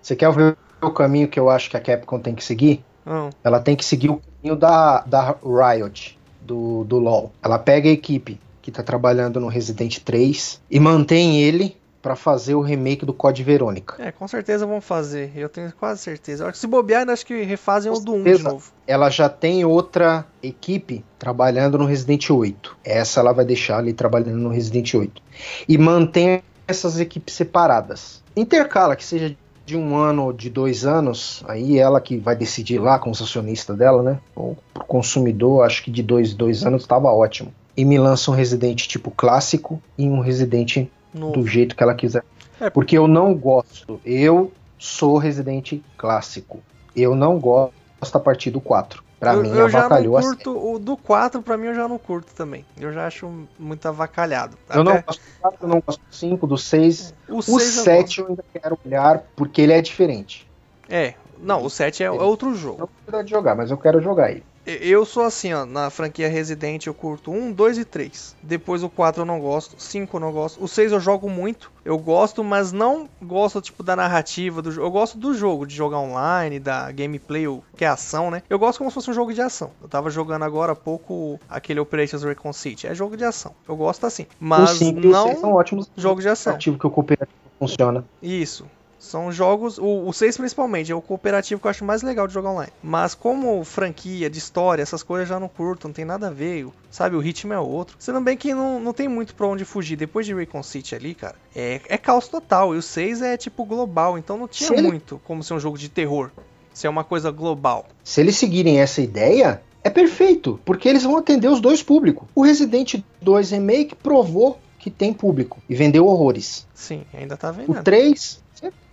Você quer ver o caminho que eu acho que a Capcom tem que seguir? Não. Ela tem que seguir o caminho da, da Riot, do, do LoL. Ela pega a equipe que está trabalhando no Resident 3 e mantém ele para fazer o remake do Code Verônica. É, com certeza vão fazer. Eu tenho quase certeza. Se bobear, acho que refazem com o do 1 de novo. Ela já tem outra equipe trabalhando no Resident 8. Essa ela vai deixar ali trabalhando no Resident 8. E mantém essas equipes separadas. Intercala, que seja de um ano ou de dois anos, aí ela que vai decidir lá com os acionistas dela, né? Ou pro consumidor, acho que de dois, dois anos estava ótimo e me lança um Resident tipo clássico e um Resident Novo. do jeito que ela quiser. É. Porque eu não gosto. Eu sou Resident clássico. Eu não gosto a partir do 4. Pra eu, mim, eu já não curto, o do 4 pra mim eu já não curto também. Eu já acho muito avacalhado. Eu Até... não gosto do 4, eu não gosto do 5, do 6. O, o 7 eu, eu, ainda quero olhar porque ele é diferente. É, não, o 7 é, é outro jogo. Não precisa de jogar, mas eu quero jogar ele. Eu sou assim, ó, na franquia Resident eu curto 1, 2 e 3. Depois o 4 eu não gosto, 5 eu não gosto. O 6 eu jogo muito, eu gosto, mas não gosto tipo da narrativa do jogo. Eu gosto do jogo, de jogar online, da gameplay, que é ação, né? Eu gosto como se fosse um jogo de ação. Eu tava jogando agora há pouco aquele Operations Recon City, é jogo de ação. Eu gosto assim, mas não são ótimos jogo de ação. Ativo que o cooperativo funciona. Isso. São jogos, o, o 6 principalmente, é o cooperativo que eu acho mais legal de jogar online. Mas como franquia, de história, essas coisas já não curto, não tem nada a ver, sabe? O ritmo é outro. Sendo bem que não, não tem muito pra onde fugir. Depois de Recon City ali, cara, é, é caos total. E o 6 é tipo global, então não tinha muito como ser um jogo de terror. Ser uma coisa global. Se eles seguirem essa ideia, é perfeito, porque eles vão atender os dois públicos. O Resident 2 Remake provou que tem público e vendeu horrores. Sim, ainda tá vendendo. O 3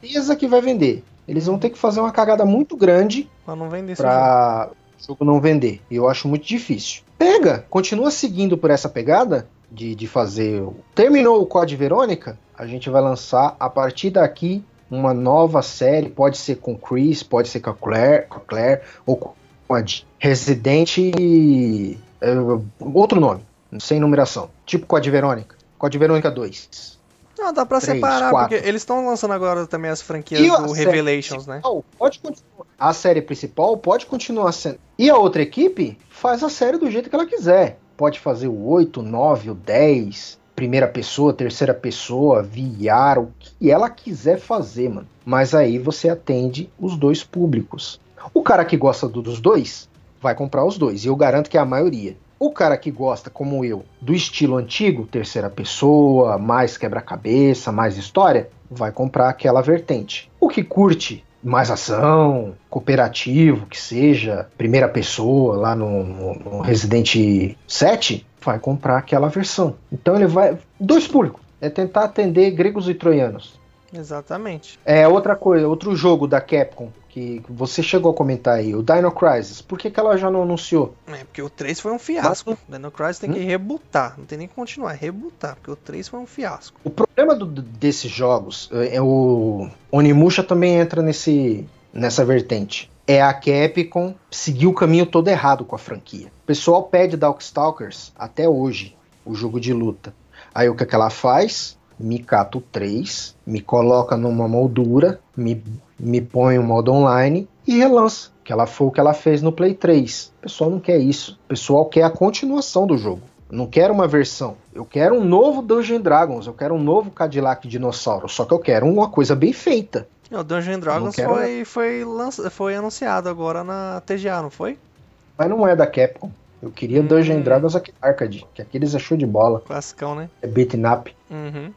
certeza que vai vender. Eles vão ter que fazer uma cagada muito grande pra não vender pra o jogo não vender. E eu acho muito difícil. Pega, continua seguindo por essa pegada de, de fazer. Terminou o Code Verônica, a gente vai lançar a partir daqui uma nova série. Pode ser com Chris, pode ser com a Claire, com a Claire ou com a Resident. Uh, outro nome, sem numeração. Tipo Code Verônica. Code Verônica 2. Não, dá pra 3, separar, 4. porque eles estão lançando agora também as franquias e do Revelations, né? Pode continuar. A série principal pode continuar sendo. E a outra equipe faz a série do jeito que ela quiser. Pode fazer o 8, 9, o 10, primeira pessoa, terceira pessoa, VR, o que ela quiser fazer, mano. Mas aí você atende os dois públicos. O cara que gosta dos dois vai comprar os dois, e eu garanto que é a maioria. O cara que gosta, como eu, do estilo antigo, terceira pessoa, mais quebra-cabeça, mais história, vai comprar aquela vertente. O que curte mais ação, cooperativo, que seja, primeira pessoa, lá no, no, no Resident 7, vai comprar aquela versão. Então ele vai. Dois públicos. É tentar atender gregos e troianos. Exatamente. É outra coisa, outro jogo da Capcom que você chegou a comentar aí, o Dino Crisis, por que, que ela já não anunciou? É, porque o 3 foi um fiasco. Mas... Dino Crisis tem hum? que rebutar, não tem nem que continuar, é rebutar, porque o 3 foi um fiasco. O problema do, desses jogos, é, é, o Onimusha também entra nesse, nessa vertente. É a Capcom seguir o caminho todo errado com a franquia. O pessoal pede Darkstalkers até hoje, o jogo de luta. Aí o que, que ela faz? Me cata o 3, me coloca numa moldura, me me põe o modo online e relança. Que ela foi o que ela fez no Play 3. O pessoal não quer isso. O pessoal quer a continuação do jogo. não quero uma versão. Eu quero um novo Dungeon Dragons. Eu quero um novo Cadillac Dinossauro. Só que eu quero uma coisa bem feita. O Dungeon Dragons quero... foi, foi, lança... foi anunciado agora na TGA, não foi? Mas não é da Capcom. Eu queria hum. Dungeon Dragons Arcade, que aqueles é show de bola. Classicão, né? É beat'em up. Uhum.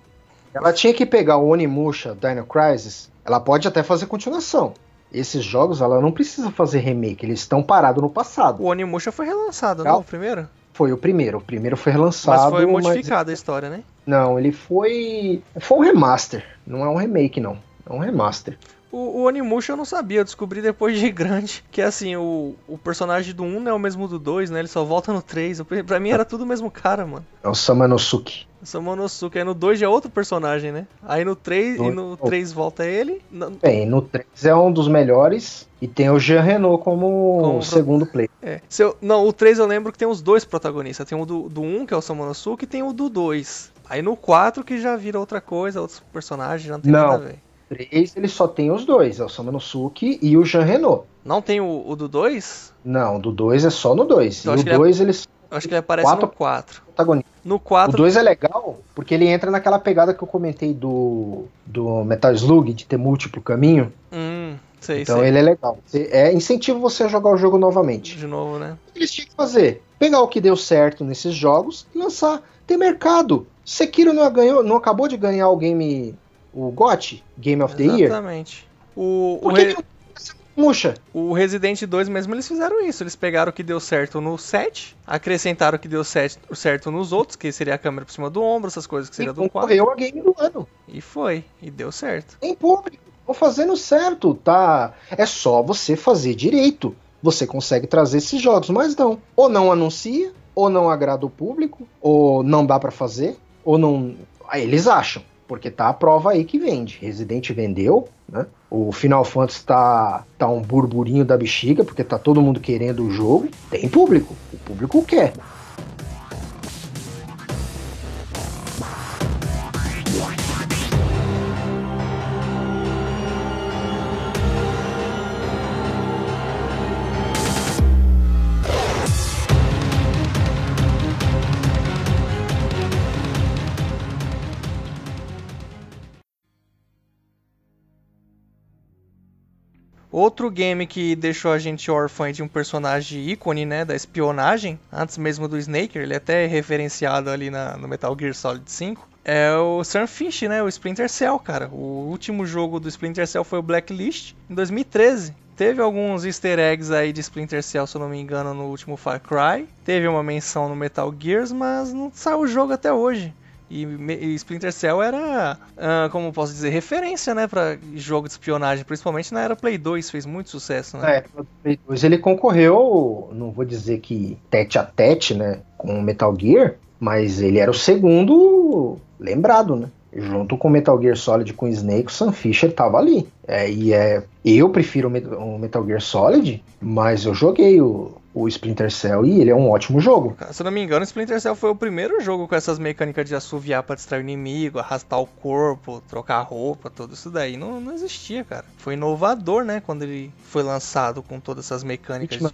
Ela tinha que pegar o Onimusha Dino Crisis ela pode até fazer continuação. Esses jogos ela não precisa fazer remake, eles estão parados no passado. O Onimusha foi relançado, não? O primeiro? Foi o primeiro. O primeiro foi relançado. Mas foi modificada mas... a história, né? Não, ele foi. Foi um remaster. Não é um remake, não. É um remaster. O, o Onimusha eu não sabia, eu descobri depois de grande que assim, o, o personagem do 1 não é o mesmo do 2, né? Ele só volta no 3. Pra mim era tudo o mesmo cara, mano. É o Samanosuke. Samanosuke. Aí no 2 já é outro personagem, né? Aí no 3, no... e no 3 volta ele. Bem, no 3 é um dos melhores e tem o Jean Renault como, como segundo play. É. Se eu, não, o 3 eu lembro que tem os dois protagonistas. Tem o do, do 1, que é o Samanosuke, e tem o do 2. Aí no 4 que já vira outra coisa, outros personagens, não tem não. nada a ver. 3 ele só tem os dois, é o Samanosuke e o Jean Renault. Não tem o, o do 2? Não, do 2 é só no 2. Então, e o 2 ele, eles. Eu acho que ele aparece quatro no 4. No 4. O 2 é legal porque ele entra naquela pegada que eu comentei do, do Metal Slug, de ter múltiplo caminho. Hum, sei, então sei. ele é legal. É incentivo você a jogar o jogo novamente. De novo, né? O que eles tinham que fazer? Pegar o que deu certo nesses jogos e lançar. Tem mercado. Sekiro não, ganhou, não acabou de ganhar o game o GOT, Game of the Year. Exatamente. O, Por o que, Re... que Murcha. O Resident 2 mesmo, eles fizeram isso. Eles pegaram o que deu certo no 7, acrescentaram o que deu certo nos outros, que seria a câmera por cima do ombro, essas coisas que seria e do 4. Correu a game do ano. E foi, e deu certo. Em público, tô fazendo certo, tá? É só você fazer direito. Você consegue trazer esses jogos, mas não. Ou não anuncia, ou não agrada o público, ou não dá para fazer, ou não. Aí eles acham porque tá a prova aí que vende. Resident vendeu, né? O Final Fantasy tá, tá um burburinho da bexiga, porque tá todo mundo querendo o jogo. Tem público, o público quer. Outro game que deixou a gente órfã de um personagem ícone, né, da espionagem, antes mesmo do Snake, ele é até referenciado ali na, no Metal Gear Solid 5, é o Sunfish, né, o Splinter Cell, cara. O último jogo do Splinter Cell foi o Blacklist, em 2013. Teve alguns easter eggs aí de Splinter Cell, se eu não me engano, no último Far Cry. Teve uma menção no Metal Gears, mas não saiu o jogo até hoje. E, e Splinter Cell era, uh, como posso dizer, referência, né, para jogo de espionagem, principalmente na era Play 2, fez muito sucesso, né? É, Play 2 ele concorreu, não vou dizer que tete a tete, né, com Metal Gear, mas ele era o segundo lembrado, né? Junto com Metal Gear Solid com Snake, o Sam Fisher tava ali. É, e é, eu prefiro o Metal Gear Solid, mas eu joguei o, o Splinter Cell e ele é um ótimo jogo. Se eu não me engano, o Splinter Cell foi o primeiro jogo com essas mecânicas de assoviar para distrair o inimigo, arrastar o corpo, trocar roupa, tudo isso daí não, não existia, cara. Foi inovador, né, quando ele foi lançado com todas essas mecânicas. Hitman.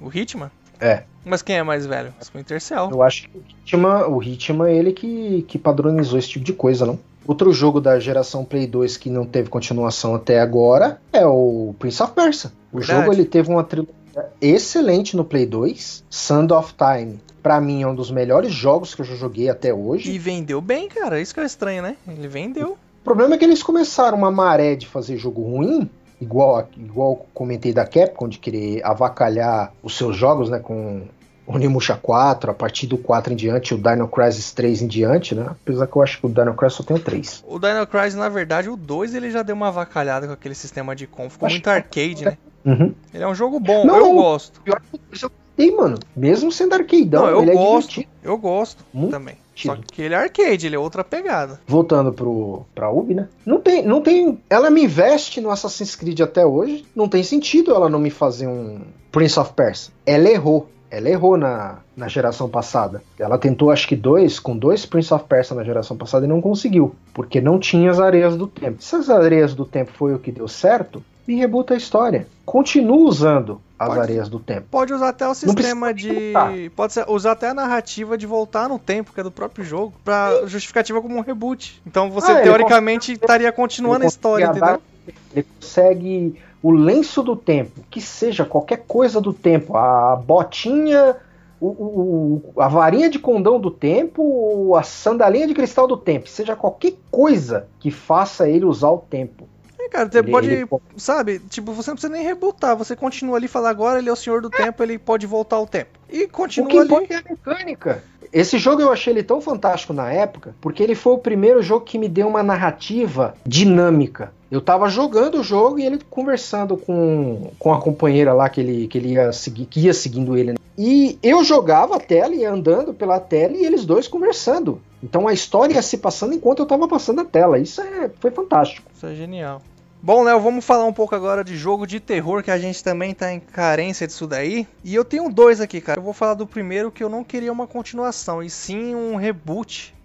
O Hitman? É. Mas quem é mais velho? Splinter Cell. Eu acho que o Hitman, o Hitman é ele que, que padronizou esse tipo de coisa, não? Outro jogo da geração Play 2 que não teve continuação até agora é o Prince of Persia. O Verdade. jogo ele teve uma trilogia excelente no Play 2. Sand of Time, para mim, é um dos melhores jogos que eu já joguei até hoje. E vendeu bem, cara. Isso que é estranho, né? Ele vendeu. O problema é que eles começaram uma maré de fazer jogo ruim, igual igual comentei da Capcom, de querer avacalhar os seus jogos, né, com Onimusha 4, a partir do 4 em diante, o Dino Crisis 3 em diante, né? Apesar que eu acho que o Dino Crisis só tem o 3. O Dino Crisis, na verdade, o 2 ele já deu uma avacalhada com aquele sistema de com, ficou acho muito arcade, né? Uhum. Ele é um jogo bom, não, eu gosto. Pior que eu gostei, mano. Mesmo sendo arcadeão, não, eu ele é gosto, é Eu gosto muito também. Só que ele é arcade, ele é outra pegada. Voltando pro, pra Ubi, né? Não tem, não tem. Ela me investe no Assassin's Creed até hoje. Não tem sentido ela não me fazer um Prince of Persia. Ela errou. Ela errou na, na geração passada. Ela tentou, acho que dois, com dois Prince of Persia na geração passada e não conseguiu, porque não tinha as areias do tempo. Se as areias do tempo foi o que deu certo, me rebuta a história. Continua usando as pode, areias do tempo. Pode usar até o sistema de. Pode ser, usar até a narrativa de voltar no tempo, que é do próprio jogo, pra justificativa como um reboot. Então você, ah, teoricamente, consegue, estaria continuando a história, entendeu? Ele consegue o lenço do tempo, que seja qualquer coisa do tempo, a botinha, o, o, a varinha de condão do tempo, a sandalinha de cristal do tempo, seja qualquer coisa que faça ele usar o tempo. É, cara, você ele, pode, ele... sabe, tipo, você não precisa nem rebutar, você continua ali e fala agora ele é o senhor do é. tempo, ele pode voltar ao tempo. E continua o que ali. é a mecânica. Esse jogo eu achei ele tão fantástico na época, porque ele foi o primeiro jogo que me deu uma narrativa dinâmica. Eu tava jogando o jogo e ele conversando com, com a companheira lá que ele, que ele ia, seguir, que ia seguindo ele. E eu jogava a tela e andando pela tela e eles dois conversando. Então a história ia se passando enquanto eu tava passando a tela. Isso é, foi fantástico. Isso é genial. Bom, Léo, vamos falar um pouco agora de jogo de terror, que a gente também tá em carência disso daí. E eu tenho dois aqui, cara. Eu vou falar do primeiro que eu não queria uma continuação, e sim um reboot,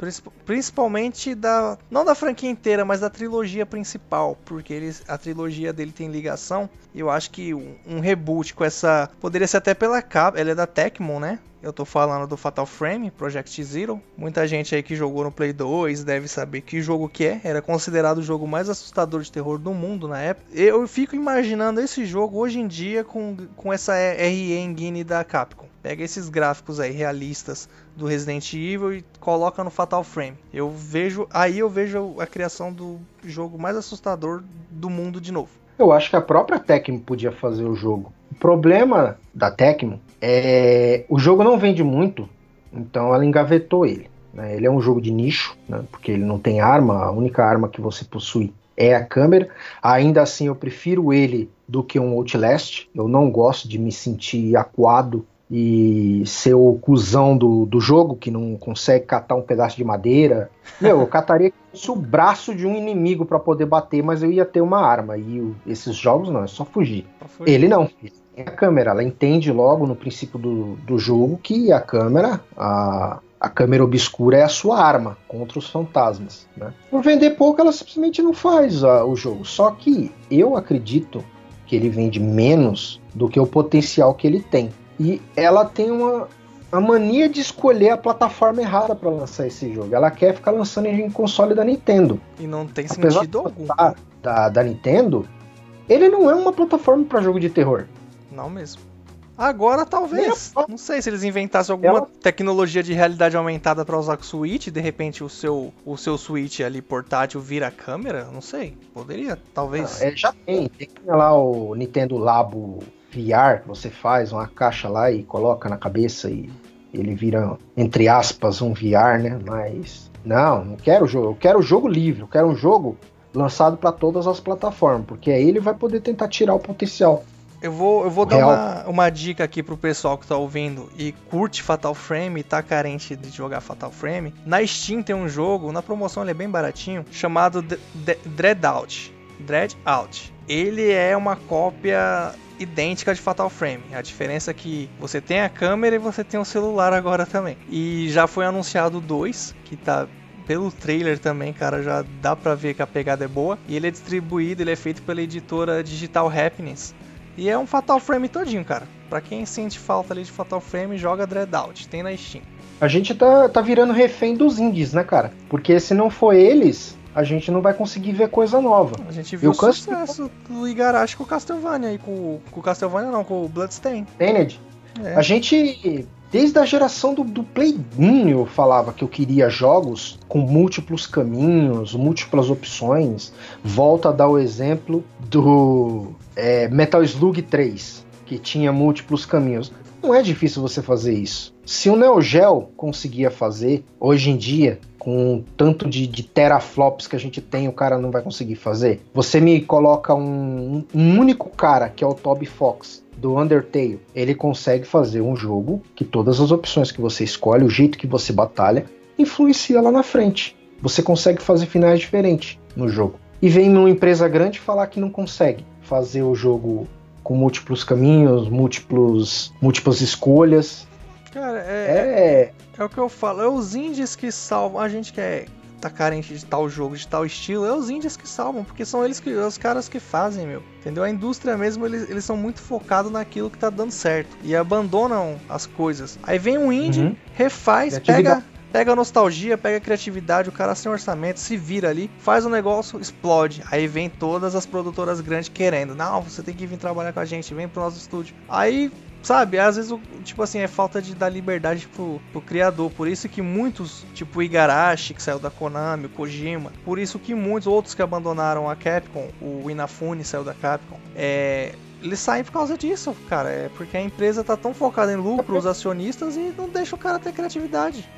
principalmente da não da franquia inteira, mas da trilogia principal, porque eles, a trilogia dele tem ligação. E eu acho que um, um reboot com essa poderia ser até pela capa, ela é da Tecmo, né? Eu tô falando do Fatal Frame, Project Zero. Muita gente aí que jogou no Play 2 deve saber que jogo que é. Era considerado o jogo mais assustador de terror do mundo na época. Eu fico imaginando esse jogo hoje em dia com, com essa RE Engine da Capcom. Pega esses gráficos aí realistas do Resident Evil e coloca no Fatal Frame. Eu vejo, aí eu vejo a criação do jogo mais assustador do mundo de novo. Eu acho que a própria Tecmo podia fazer o jogo. O problema da Tecmo é, o jogo não vende muito, então ela engavetou ele. Né? Ele é um jogo de nicho, né? porque ele não tem arma, a única arma que você possui é a câmera. Ainda assim, eu prefiro ele do que um Outlast. Eu não gosto de me sentir acuado e ser o cuzão do, do jogo que não consegue catar um pedaço de madeira. Meu, eu cataria o braço de um inimigo para poder bater, mas eu ia ter uma arma. E o, esses jogos não, é só fugir. fugir. Ele não. Ele a câmera, ela entende logo no princípio do, do jogo que a câmera, a, a câmera obscura é a sua arma contra os fantasmas. Né? Por vender pouco, ela simplesmente não faz a, o jogo. Só que eu acredito que ele vende menos do que o potencial que ele tem. E ela tem uma a mania de escolher a plataforma errada para lançar esse jogo. Ela quer ficar lançando em console da Nintendo. E não tem Apesar sentido algum. Da, da Nintendo, Ele não é uma plataforma para jogo de terror. Não mesmo. Agora talvez. Não sei se eles inventassem alguma Ela... tecnologia de realidade aumentada para usar com o Switch, de repente o seu o seu Switch ali portátil vira câmera, não sei. Poderia, talvez. Ah, é, já tem, tem lá o Nintendo Labo VR, que você faz uma caixa lá e coloca na cabeça e ele vira entre aspas um VR, né? Mas não, não quero jogo, eu quero jogo livre, eu quero um jogo lançado para todas as plataformas, porque aí ele vai poder tentar tirar o potencial. Eu vou, eu vou dar uma, uma dica aqui pro pessoal que tá ouvindo e curte Fatal Frame e tá carente de jogar Fatal Frame. Na Steam tem um jogo, na promoção ele é bem baratinho, chamado Dreadout. Dreadout. Ele é uma cópia idêntica de Fatal Frame. A diferença é que você tem a câmera e você tem o celular agora também. E já foi anunciado dois, que tá pelo trailer também, cara, já dá pra ver que a pegada é boa. E ele é distribuído, ele é feito pela editora Digital Happiness. E é um Fatal Frame todinho, cara. Pra quem sente falta ali de Fatal Frame, joga Dreadout, tem na Steam. A gente tá, tá virando refém dos indies, né, cara? Porque se não for eles, a gente não vai conseguir ver coisa nova. A gente viu o sucesso do Igarashi com o Castlevania e com, com o Castlevania não, com o Bloodstain. Tenet. É. A gente Desde a geração do, do Play 1 eu falava que eu queria jogos com múltiplos caminhos, múltiplas opções. Volta a dar o exemplo do é, Metal Slug 3, que tinha múltiplos caminhos. Não é difícil você fazer isso. Se o Neo Geo conseguia fazer, hoje em dia, com o tanto de, de, teraflops que a gente tem, o cara não vai conseguir fazer. Você me coloca um, um único cara, que é o Toby Fox, do Undertale, ele consegue fazer um jogo que todas as opções que você escolhe, o jeito que você batalha, influencia lá na frente. Você consegue fazer finais diferentes no jogo. E vem uma empresa grande falar que não consegue fazer o jogo com múltiplos caminhos, múltiplos, múltiplas escolhas. Cara, é, é, é o que eu falo, é os indies que salvam. A gente que é tá carente de tal jogo, de tal estilo, é os indies que salvam, porque são eles que os caras que fazem, meu. Entendeu? A indústria mesmo, eles, eles são muito focados naquilo que tá dando certo e abandonam as coisas. Aí vem um indie, uhum. refaz, pega pega a nostalgia, pega a criatividade, o cara sem orçamento, se vira ali, faz o um negócio, explode. Aí vem todas as produtoras grandes querendo, não, você tem que vir trabalhar com a gente, vem pro nosso estúdio. Aí Sabe, às vezes, tipo assim, é falta de dar liberdade pro, pro criador. Por isso que muitos, tipo o Igarashi, que saiu da Konami, o Kojima, por isso que muitos outros que abandonaram a Capcom, o Inafune saiu da Capcom, é, eles saem por causa disso, cara. É porque a empresa tá tão focada em lucro, os acionistas, e não deixa o cara ter criatividade.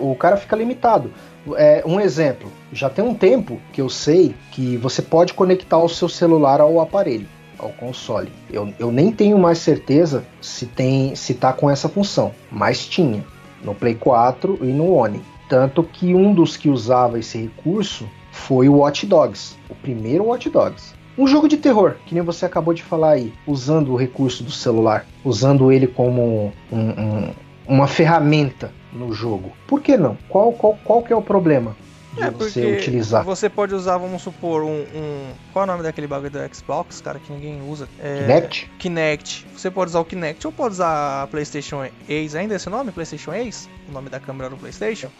O cara fica limitado. É, um exemplo, já tem um tempo que eu sei que você pode conectar o seu celular ao aparelho ao console. Eu, eu nem tenho mais certeza se tem se tá com essa função, mas tinha no Play 4 e no One. Tanto que um dos que usava esse recurso foi o Watch Dogs, o primeiro Watch Dogs. Um jogo de terror, que nem você acabou de falar aí, usando o recurso do celular, usando ele como um, um, uma ferramenta no jogo. Por que não? Qual, qual, qual que é o problema? É, você utilizar. Você pode usar, vamos supor, um, um, Qual é o nome daquele bagulho do Xbox, cara, que ninguém usa? É... Kinect? Kinect. Você pode usar o Kinect ou pode usar a PlayStation Ace. Ainda é esse nome? PlayStation Ace? O nome da câmera do PlayStation?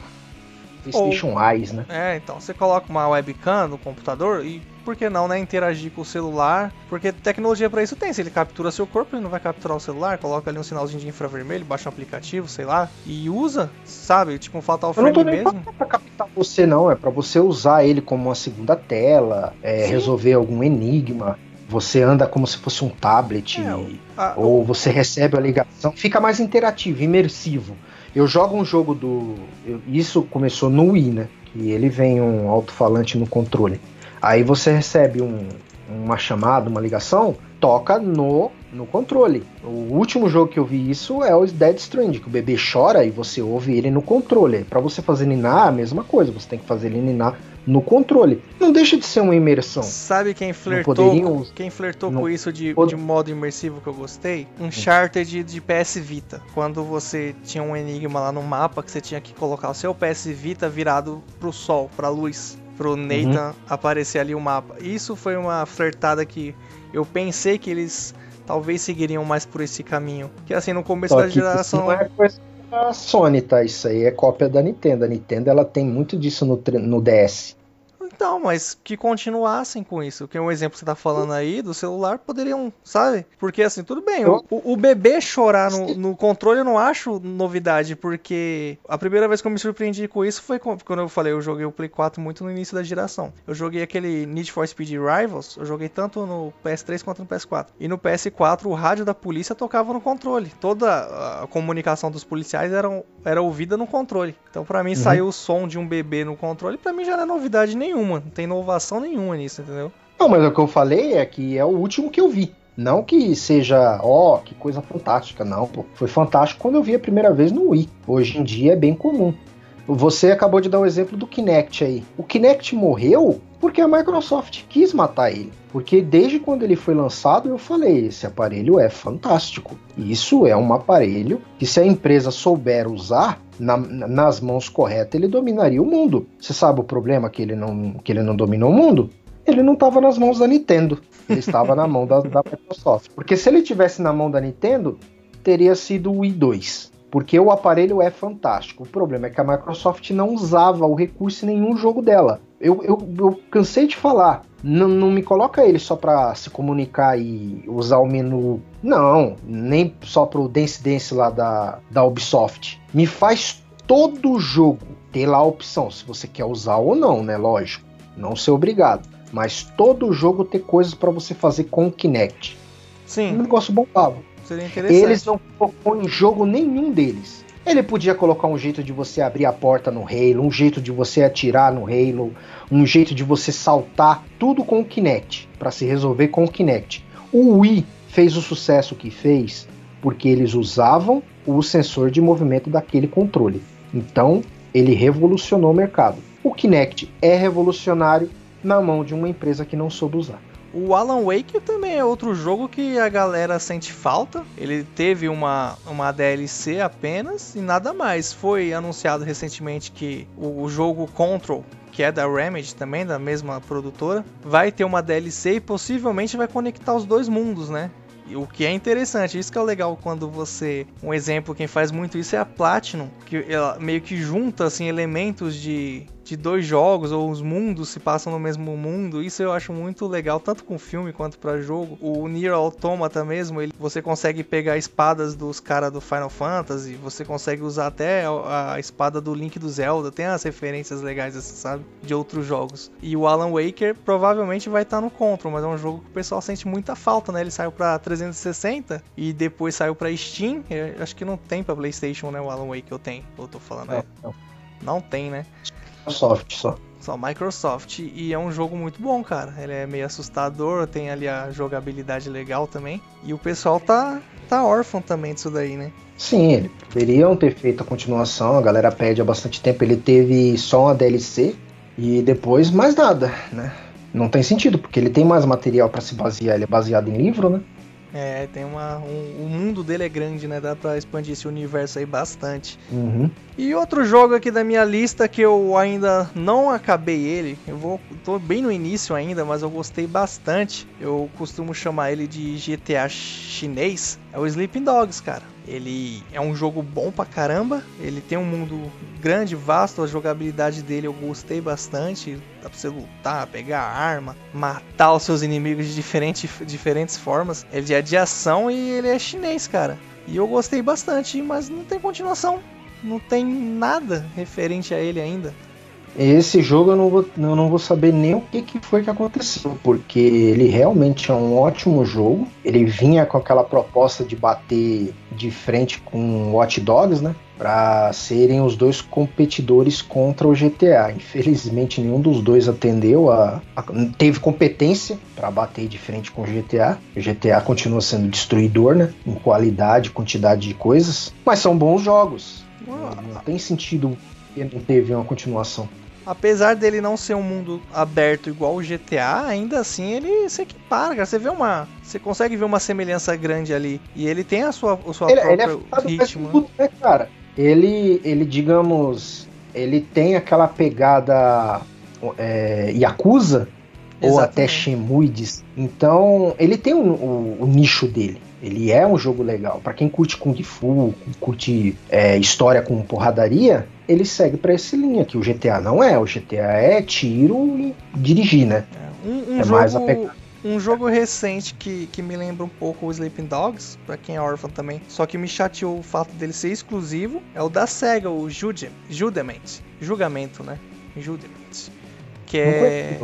PlayStation Ou, Eyes, né? É, então, você coloca uma webcam no computador e por que não, né, interagir com o celular? Porque tecnologia para isso tem, se ele captura seu corpo, ele não vai capturar o celular, coloca ali um sinalzinho de infravermelho, baixa um aplicativo, sei lá, e usa, sabe? Tipo um Fatal Frame Eu não tô nem mesmo. Pra, captar você não, é para você usar ele como uma segunda tela, é, resolver algum enigma você anda como se fosse um tablet é, a, ou você recebe a ligação, fica mais interativo, imersivo. Eu jogo um jogo do. Eu, isso começou no Wii, né? Que ele vem um alto-falante no controle. Aí você recebe um, uma chamada, uma ligação, toca no, no controle. O último jogo que eu vi isso é o Dead Strand, que o bebê chora e você ouve ele no controle. Para você fazer ninar, a mesma coisa, você tem que fazer ele ninar no controle. Não deixa de ser uma imersão. Sabe quem flertou, poderiam... quem flertou com isso de, de, modo imersivo que eu gostei? Um charter de, de PS Vita. Quando você tinha um enigma lá no mapa que você tinha que colocar o seu PS Vita virado pro sol, pra luz. Pro Nathan uhum. aparecer ali o mapa. Isso foi uma flertada que eu pensei que eles talvez seguiriam mais por esse caminho. Que assim, no começo Só da geração. Não é coisa a Sony, tá? Isso aí é cópia da Nintendo. A Nintendo ela tem muito disso no, no DS. Então, mas que continuassem com isso. Que é um exemplo que você tá falando aí do celular, poderiam, sabe? Porque assim, tudo bem, o, o bebê chorar no, no, controle eu não acho novidade, porque a primeira vez que eu me surpreendi com isso foi quando eu falei, eu joguei o Play 4 muito no início da geração. Eu joguei aquele Need for Speed Rivals, eu joguei tanto no PS3 quanto no PS4. E no PS4 o rádio da polícia tocava no controle. Toda a comunicação dos policiais era, era ouvida no controle. Então para mim uhum. saiu o som de um bebê no controle, para mim já não é novidade nenhuma, não tem inovação nenhuma nisso, entendeu? Não, mas o que eu falei é que é o último que eu vi. Não que seja, ó, oh, que coisa fantástica, não, pô. Foi fantástico quando eu vi a primeira vez no Wii. Hoje em dia é bem comum. Você acabou de dar o exemplo do Kinect aí. O Kinect morreu porque a Microsoft quis matar ele. Porque desde quando ele foi lançado, eu falei: esse aparelho é fantástico. Isso é um aparelho que, se a empresa souber usar na, nas mãos corretas, ele dominaria o mundo. Você sabe o problema que ele não, que ele não dominou o mundo? Ele não estava nas mãos da Nintendo. Ele estava na mão da, da Microsoft. Porque se ele tivesse na mão da Nintendo, teria sido o Wii 2 porque o aparelho é fantástico. O problema é que a Microsoft não usava o recurso em nenhum jogo dela. Eu, eu, eu cansei de falar. Não, não me coloca ele só para se comunicar e usar o menu. Não, nem só pro Dance Dance lá da, da Ubisoft. Me faz todo jogo ter lá a opção, se você quer usar ou não, né? Lógico. Não ser obrigado. Mas todo jogo ter coisas para você fazer com o Kinect. Sim. Um negócio bombava. Seria interessante. Eles não colocou em jogo nenhum deles. Ele podia colocar um jeito de você abrir a porta no Halo, um jeito de você atirar no Halo, um jeito de você saltar, tudo com o Kinect, para se resolver com o Kinect. O Wii fez o sucesso que fez porque eles usavam o sensor de movimento daquele controle. Então, ele revolucionou o mercado. O Kinect é revolucionário na mão de uma empresa que não soube usar. O Alan Wake também é outro jogo que a galera sente falta. Ele teve uma, uma DLC apenas e nada mais. Foi anunciado recentemente que o, o jogo Control que é da Remedy também, da mesma produtora, vai ter uma DLC e possivelmente vai conectar os dois mundos, né? O que é interessante, isso que é legal quando você. Um exemplo, quem faz muito isso é a Platinum, que ela meio que junta assim, elementos de de dois jogos ou os mundos se passam no mesmo mundo. Isso eu acho muito legal, tanto com filme quanto para jogo. O Nier Automata mesmo, ele, você consegue pegar espadas dos caras do Final Fantasy, você consegue usar até a, a, espada do Link do Zelda, tem as referências legais assim, sabe, de outros jogos. E o Alan Waker provavelmente vai estar tá no Control, mas é um jogo que o pessoal sente muita falta, né? Ele saiu para 360 e depois saiu para Steam. Eu acho que não tem para PlayStation, né, o Alan Wake eu tenho. Eu tô falando, é. Não. não tem, né? Microsoft só. Só Microsoft. E é um jogo muito bom, cara. Ele é meio assustador, tem ali a jogabilidade legal também. E o pessoal tá, tá órfão também disso daí, né? Sim, eles poderiam ter feito a continuação, a galera pede há bastante tempo. Ele teve só uma DLC e depois mais nada, né? Não tem sentido, porque ele tem mais material para se basear, ele é baseado em livro, né? É, tem uma. Um, o mundo dele é grande, né? Dá pra expandir esse universo aí bastante. Uhum. E outro jogo aqui da minha lista que eu ainda não acabei ele. Eu vou. tô bem no início ainda, mas eu gostei bastante. Eu costumo chamar ele de GTA chinês. É o Sleeping Dogs, cara. Ele é um jogo bom pra caramba. Ele tem um mundo grande, vasto. A jogabilidade dele eu gostei bastante. Dá pra você lutar, pegar arma, matar os seus inimigos de diferente, diferentes formas. Ele é de ação e ele é chinês, cara. E eu gostei bastante, mas não tem continuação. Não tem nada referente a ele ainda. Esse jogo eu não vou, eu não vou saber nem o que, que foi que aconteceu, porque ele realmente é um ótimo jogo. Ele vinha com aquela proposta de bater de frente com Watch Dogs, né? Para serem os dois competidores contra o GTA. Infelizmente, nenhum dos dois atendeu a, a teve competência para bater de frente com o GTA. O GTA continua sendo destruidor, né? Em qualidade, quantidade de coisas, mas são bons jogos. Não tem sentido que não teve uma continuação apesar dele não ser um mundo aberto igual o GTA, ainda assim ele se equipara, cara. Você vê uma. Você consegue ver uma semelhança grande ali. E ele tem a sua, a sua ele, própria ele é ritmo. Tudo, né, cara? Ele, ele, digamos, ele tem aquela pegada é, Yakuza, Exatamente. ou até Shemuides. Então, ele tem o, o, o nicho dele. Ele é um jogo legal. Para quem curte Kung Fu, curte é, história com porradaria, ele segue para essa linha que o GTA não é. O GTA é tiro e dirigir, né? É, um, um é jogo... mais um jogo recente que, que me lembra um pouco o Sleeping Dogs, pra quem é órfão também, só que me chateou o fato dele ser exclusivo, é o da SEGA, o Jude, Judement. Julgamento, né? Judement. Que é.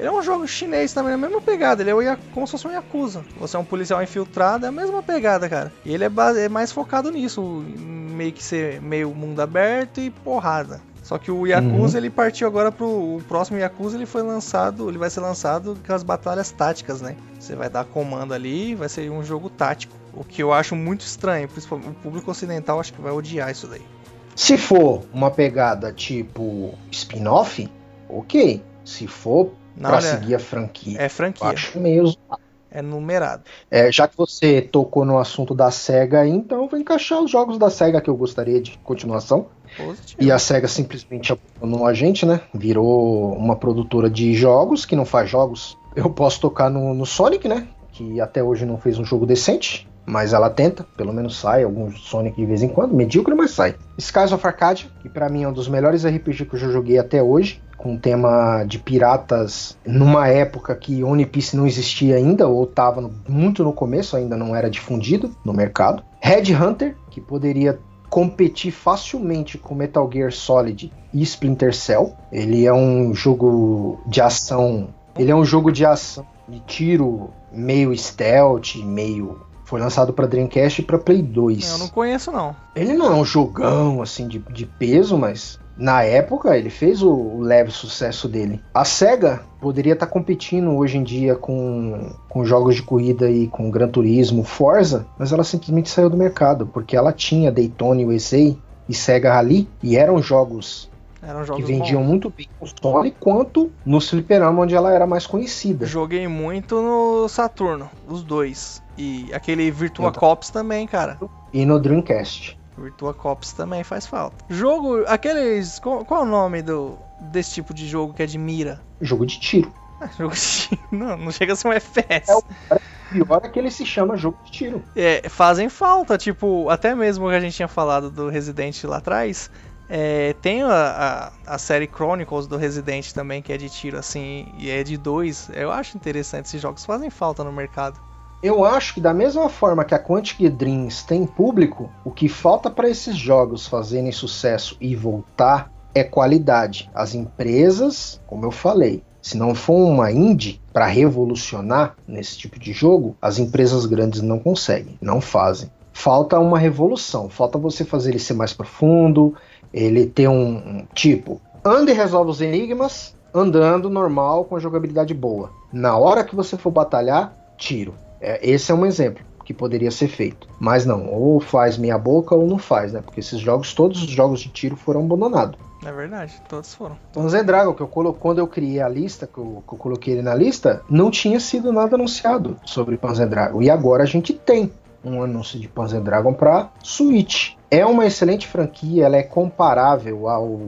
Ele é um jogo chinês também, é a mesma pegada. Ele é como se fosse um Yakuza. Você é um policial infiltrado, é a mesma pegada, cara. E ele é, é mais focado nisso, meio que ser meio mundo aberto e porrada. Só que o Yakuza uhum. ele partiu agora pro o próximo Yakuza, ele foi lançado, ele vai ser lançado com as batalhas táticas, né? Você vai dar comando ali, vai ser um jogo tático. O que eu acho muito estranho, principalmente o público ocidental acho que vai odiar isso daí. Se for uma pegada tipo spin-off, ok. Se for Não, pra seguir a franquia, é franquia. acho meio é numerado. É, já que você tocou no assunto da SEGA, então eu vou encaixar os jogos da SEGA que eu gostaria de continuação. Positivo. E a SEGA simplesmente abandonou a gente, né? Virou uma produtora de jogos que não faz jogos. Eu posso tocar no, no Sonic, né? Que até hoje não fez um jogo decente. Mas ela tenta, pelo menos sai algum Sonic de vez em quando, medíocre, mas sai. Skies of Arcadia, que para mim é um dos melhores RPG que eu já joguei até hoje com tema de piratas numa época que One Piece não existia ainda, ou estava muito no começo, ainda não era difundido no mercado. Red Hunter, que poderia competir facilmente com Metal Gear Solid e Splinter Cell. Ele é um jogo de ação. Ele é um jogo de ação de tiro meio stealth, meio foi lançado para Dreamcast e para Play 2. Eu não conheço não. Ele não é um jogão assim de, de peso, mas na época ele fez o, leve sucesso dele. A SEGA poderia estar tá competindo hoje em dia com, com jogos de corrida e com Gran Turismo, Forza, mas ela simplesmente saiu do mercado, porque ela tinha Daytona USA e Sega Rally, e eram jogos eram jogos que vendiam bons. muito bem no console quanto no fliperama onde ela era mais conhecida. Joguei muito no Saturno, os dois. E aquele Virtua Cops também, cara. E no Dreamcast. Virtua Cops também faz falta. Jogo, aqueles. Qual, qual é o nome do, desse tipo de jogo que é de mira? Jogo de tiro. Ah, jogo de tiro. Não, não chega a ser um FPS. É o pior é que ele se chama jogo de tiro. É, fazem falta, tipo, até mesmo que a gente tinha falado do Resident lá atrás. É, tem a, a, a, série Chronicles do Resident também, que é de tiro, assim, e é de dois. Eu acho interessante, esses jogos fazem falta no mercado. Eu acho que da mesma forma que a Quantic Dreams tem público, o que falta para esses jogos fazerem sucesso e voltar é qualidade. As empresas, como eu falei, se não for uma indie para revolucionar nesse tipo de jogo, as empresas grandes não conseguem, não fazem. Falta uma revolução, falta você fazer ele ser mais profundo, ele ter um, um tipo, anda e resolve os enigmas andando normal com a jogabilidade boa. Na hora que você for batalhar, tiro. É, esse é um exemplo que poderia ser feito. Mas não, ou faz meia boca ou não faz, né? Porque esses jogos, todos os jogos de tiro foram abandonados. É verdade, todos foram. Panzer Dragon, que eu colo... quando eu criei a lista, que eu, que eu coloquei ele na lista, não tinha sido nada anunciado sobre Panzer Dragon. E agora a gente tem um anúncio de Panzer Dragon para Switch. É uma excelente franquia, ela é comparável ao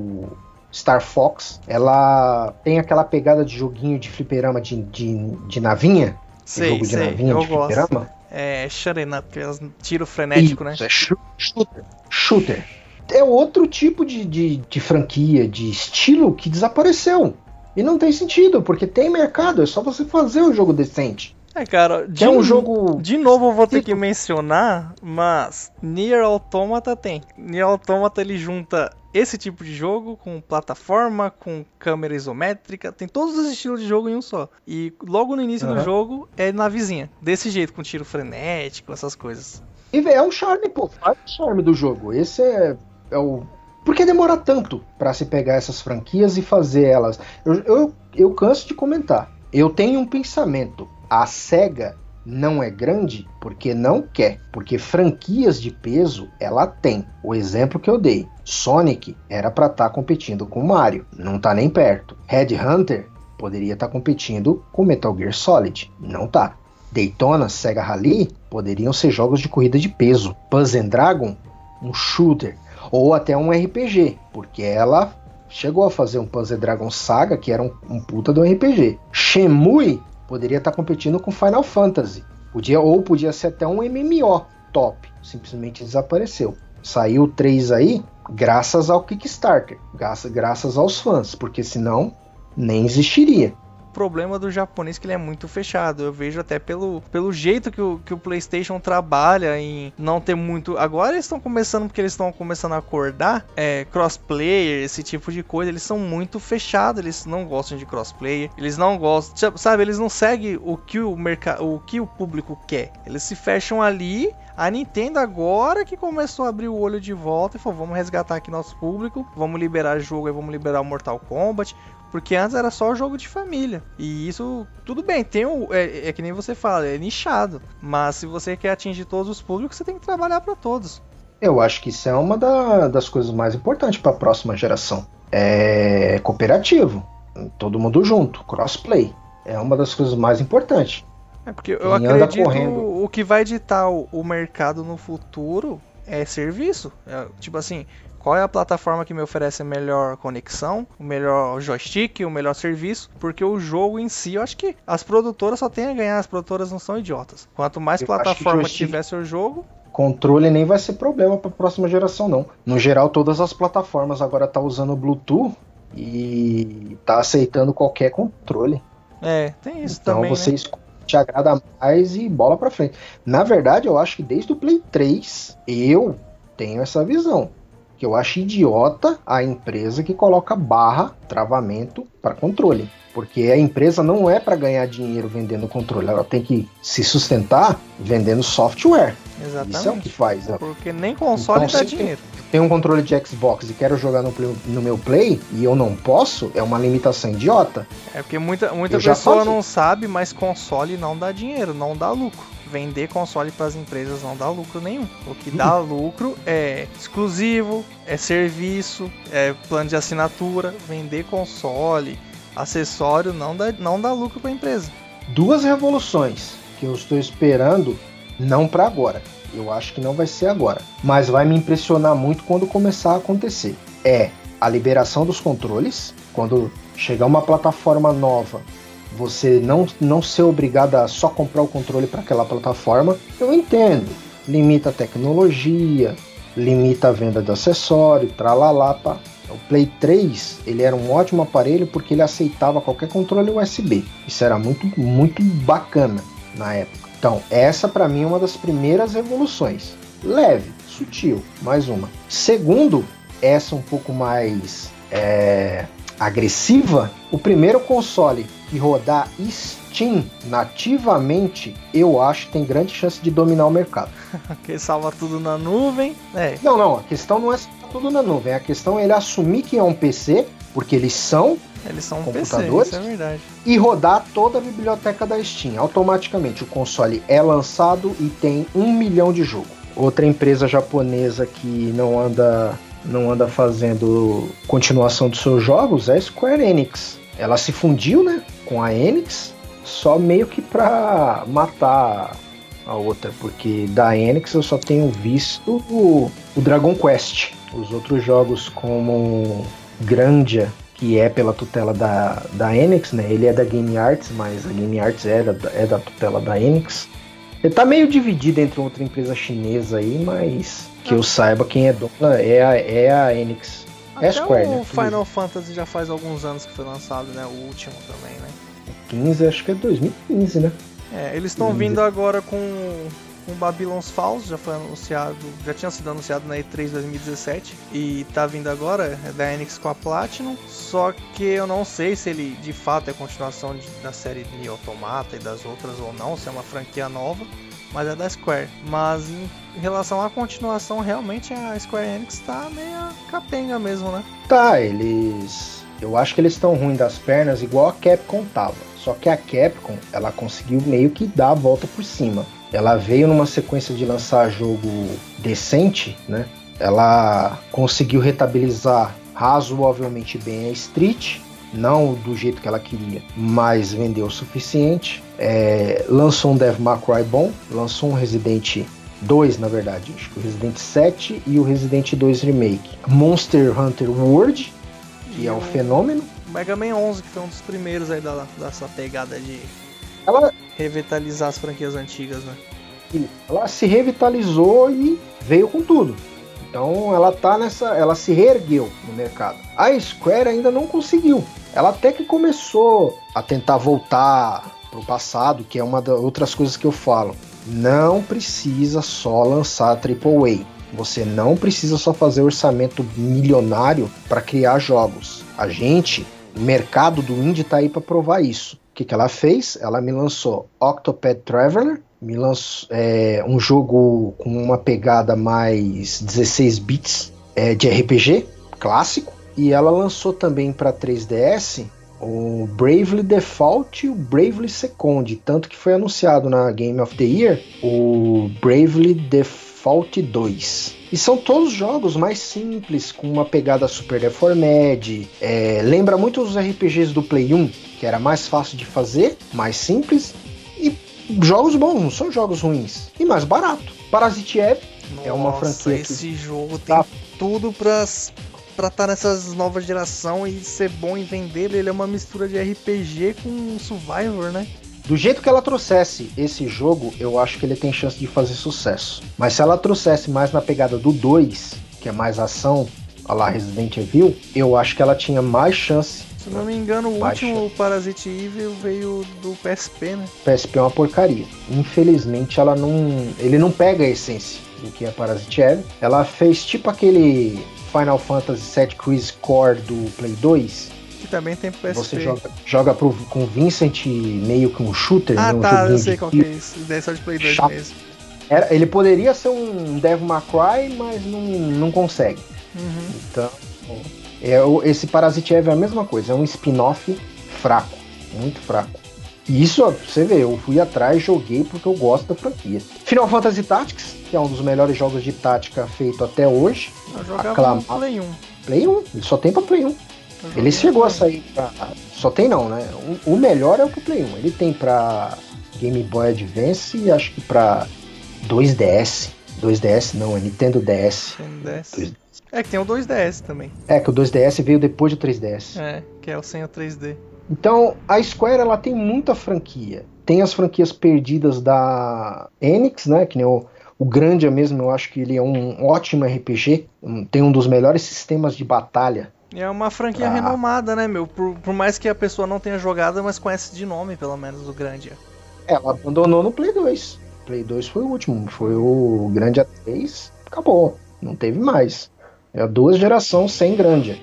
Star Fox. Ela tem aquela pegada de joguinho de fliperama de, de, de navinha, Sei, jogo de sei, navinha, eu de gosto. Fliperama. É Shutting Up, tiro frenético, Isso, né? É shooter. Shooter. É outro tipo de, de, de franquia, de estilo que desapareceu. E não tem sentido, porque tem mercado, é só você fazer um jogo decente. É, cara, de, é um jogo. De novo eu vou ter que mencionar, mas Nier Automata tem. Nier Automata ele junta esse tipo de jogo com plataforma, com câmera isométrica, tem todos os estilos de jogo em um só. E logo no início uhum. do jogo é na vizinha, desse jeito, com tiro frenético, essas coisas. E é o charme, pô, faz o charme do jogo. Esse é, é o. Por que demora tanto para se pegar essas franquias e fazer elas? Eu, eu, eu canso de comentar. Eu tenho um pensamento a SEGA não é grande porque não quer, porque franquias de peso ela tem. O exemplo que eu dei, Sonic era para estar tá competindo com Mario, não tá nem perto. Red Hunter poderia estar tá competindo com Metal Gear Solid, não tá. Daytona, Sega Rally poderiam ser jogos de corrida de peso. Puzzle Dragon, um shooter ou até um RPG, porque ela chegou a fazer um Puzzle Dragon Saga que era um, um puta do RPG. Shenmue poderia estar competindo com Final Fantasy. Podia, ou podia ser até um MMO top. Simplesmente desapareceu. Saiu três aí, graças ao Kickstarter, graças, graças aos fãs, porque senão nem existiria problema do japonês que ele é muito fechado. Eu vejo até pelo, pelo jeito que o, que o PlayStation trabalha em não ter muito. Agora eles estão começando porque eles estão começando a acordar. É, crossplayer, esse tipo de coisa. Eles são muito fechados. Eles não gostam de crossplayer. Eles não gostam. Sabe, eles não seguem o que o mercado. o que o público quer. Eles se fecham ali. A Nintendo agora que começou a abrir o olho de volta e falou: vamos resgatar aqui nosso público, vamos liberar jogo e vamos liberar o Mortal Kombat, porque antes era só jogo de família. E isso, tudo bem, tem o. É, é que nem você fala, é nichado. Mas se você quer atingir todos os públicos, você tem que trabalhar para todos. Eu acho que isso é uma da, das coisas mais importantes para a próxima geração. É cooperativo. Todo mundo junto, crossplay. É uma das coisas mais importantes. É porque eu Quem acredito o que vai ditar o, o mercado no futuro é serviço. É, tipo assim, qual é a plataforma que me oferece a melhor conexão, o melhor joystick, o melhor serviço, porque o jogo em si, eu acho que as produtoras só têm a ganhar, as produtoras não são idiotas. Quanto mais eu plataforma que tiver seu jogo, controle nem vai ser problema para a próxima geração não. No geral, todas as plataformas agora tá usando Bluetooth e tá aceitando qualquer controle. É, tem isso então, também. Então você né? te agrada mais e bola para frente. Na verdade, eu acho que desde o Play 3 eu tenho essa visão que eu acho idiota a empresa que coloca barra, travamento para controle. Porque a empresa não é para ganhar dinheiro vendendo controle, ela tem que se sustentar vendendo software. Exatamente. Isso é o que faz. Porque nem console então, dá dinheiro. Tem um controle de Xbox e quero jogar no, no, meu Play e eu não posso, é uma limitação idiota. É porque muita, muita pessoa não sabe, mas console não dá dinheiro, não dá lucro vender console para as empresas não dá lucro nenhum. O que dá lucro é exclusivo, é serviço, é plano de assinatura. Vender console, acessório não dá, não dá lucro para a empresa. Duas revoluções que eu estou esperando, não para agora. Eu acho que não vai ser agora, mas vai me impressionar muito quando começar a acontecer. É a liberação dos controles, quando chegar uma plataforma nova você não, não ser obrigado a só comprar o controle para aquela plataforma, eu entendo. Limita a tecnologia, limita a venda de acessório, tralalá, pá. O Play 3 ele era um ótimo aparelho porque ele aceitava qualquer controle USB. Isso era muito, muito bacana na época. Então, essa para mim é uma das primeiras revoluções. Leve, sutil, mais uma. Segundo, essa um pouco mais é, agressiva, o primeiro console que rodar Steam nativamente, eu acho que tem grande chance de dominar o mercado. que salva tudo na nuvem. É. Não, não, a questão não é tudo na nuvem, a questão é ele assumir que é um PC, porque eles são eles são computadores, PC, é verdade. E rodar toda a biblioteca da Steam. Automaticamente o console é lançado e tem um milhão de jogos. Outra empresa japonesa que não anda não anda fazendo continuação dos seus jogos é a Square Enix. Ela se fundiu, né? Com a Enix, só meio que pra matar a outra, porque da Enix eu só tenho visto o, o Dragon Quest. Os outros jogos como Grandia, que é pela tutela da, da Enix, né? Ele é da Game Arts, mas a Game Arts é da, é da tutela da Enix. Ele tá meio dividido entre outra empresa chinesa aí, mas que eu saiba quem é dona é a, é a Enix. Até é Square, o né? Final Fantasy já faz alguns anos que foi lançado, né? O último também, né? 15, acho que é 2015, né? É, eles estão vindo agora com, com Babylon's Falls, já foi anunciado, já tinha sido anunciado na E3 2017 e tá vindo agora, é da Enix com a Platinum, só que eu não sei se ele de fato é continuação de, da série de Automata e das outras ou não, se é uma franquia nova, mas é da Square. Mas em relação à continuação, realmente a Square Enix tá meio capenga mesmo, né? Tá, eles. Eu acho que eles estão ruins das pernas, igual a Capcom tava. Só que a Capcom, ela conseguiu meio que dar a volta por cima. Ela veio numa sequência de lançar jogo decente, né? Ela conseguiu retabilizar razoavelmente bem a Street, não do jeito que ela queria, mas vendeu o suficiente. É, lançou um Devil May Cry bom, lançou um Resident 2, na verdade, acho que o Resident 7 e o Resident 2 Remake. Monster Hunter World, que é um fenômeno. Mega Man 11, que foi um dos primeiros aí da, dessa pegada de ela, Revitalizar as franquias antigas, né? Ela se revitalizou e veio com tudo. Então ela tá nessa. Ela se reergueu no mercado. A Square ainda não conseguiu. Ela até que começou a tentar voltar pro passado, que é uma das outras coisas que eu falo. Não precisa só lançar AAA. Você não precisa só fazer orçamento milionário para criar jogos. A gente, o mercado do indie tá aí para provar isso. O que, que ela fez? Ela me lançou Octopad Traveler, me lançou é, um jogo com uma pegada mais 16 bits é, de RPG clássico, e ela lançou também para 3DS o Bravely Default e o Bravely Second, tanto que foi anunciado na Game of the Year o Bravely Default 2. E são todos jogos mais simples, com uma pegada Super Deformed. É, lembra muito os RPGs do Play 1, que era mais fácil de fazer, mais simples. E jogos bons, não são jogos ruins. E mais barato. Parasite Eve é uma franquia. Esse que jogo tem tá... tudo para tá nessas novas geração e ser bom em vender, ele é uma mistura de RPG com Survivor, né? Do jeito que ela trouxesse esse jogo, eu acho que ele tem chance de fazer sucesso. Mas se ela trouxesse mais na pegada do 2, que é mais ação, a lá Resident Evil, eu acho que ela tinha mais chance. Se não me engano, o último Parasite Evil veio do PSP, né? PSP é uma porcaria. Infelizmente, ela não, ele não pega a essência do que é Parasite Evil. Ela fez tipo aquele Final Fantasy VII Crisis Core do Play 2. Que também tem PSP. Você joga, joga pro, com Vincent meio que um shooter. Ah, né, um tá, eu sei qual que é isso. Isso é só de Play 2 Chato. mesmo. Era, ele poderia ser um Devil May Cry, mas não, não consegue. Uhum. Então, é, esse Parasite Eve é a mesma coisa, é um spin-off fraco, muito fraco. Isso, você vê, eu fui atrás, joguei porque eu gosto da franquia. Final Fantasy Tactics, que é um dos melhores jogos de tática feito até hoje. Eu jogava aclamado. no Play 1. Play 1, ele só tem pra Play 1. Ele chegou a sair pra... Só tem não, né? O, melhor é o pro Play 1. Ele tem pra Game Boy Advance e acho que pra 2DS. 2DS não, é Nintendo DS. Nintendo DS. É que tem o 2DS também. É, que o 2DS veio depois do 3DS. É, que é o sem o 3D. Então, a Square ela tem muita franquia. Tem as franquias perdidas da Enix, né? Que nem o, o Grandia mesmo, eu acho que ele é um ótimo RPG. Tem um dos melhores sistemas de batalha. É uma franquia ah. renomada, né, meu? Por, por, mais que a pessoa não tenha jogado, mas conhece de nome, pelo menos, o Grandia. Ela abandonou no Play 2. Play 2 foi o último. Foi o Grandia 3. Acabou. Não teve mais. É duas gerações sem Grandia.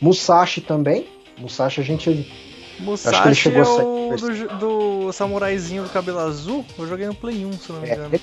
Musashi também. Musashi a gente Musashi Acho que ele chegou é o do, do samuraizinho do cabelo azul. Eu joguei no Play 1, se não me é, engano. É...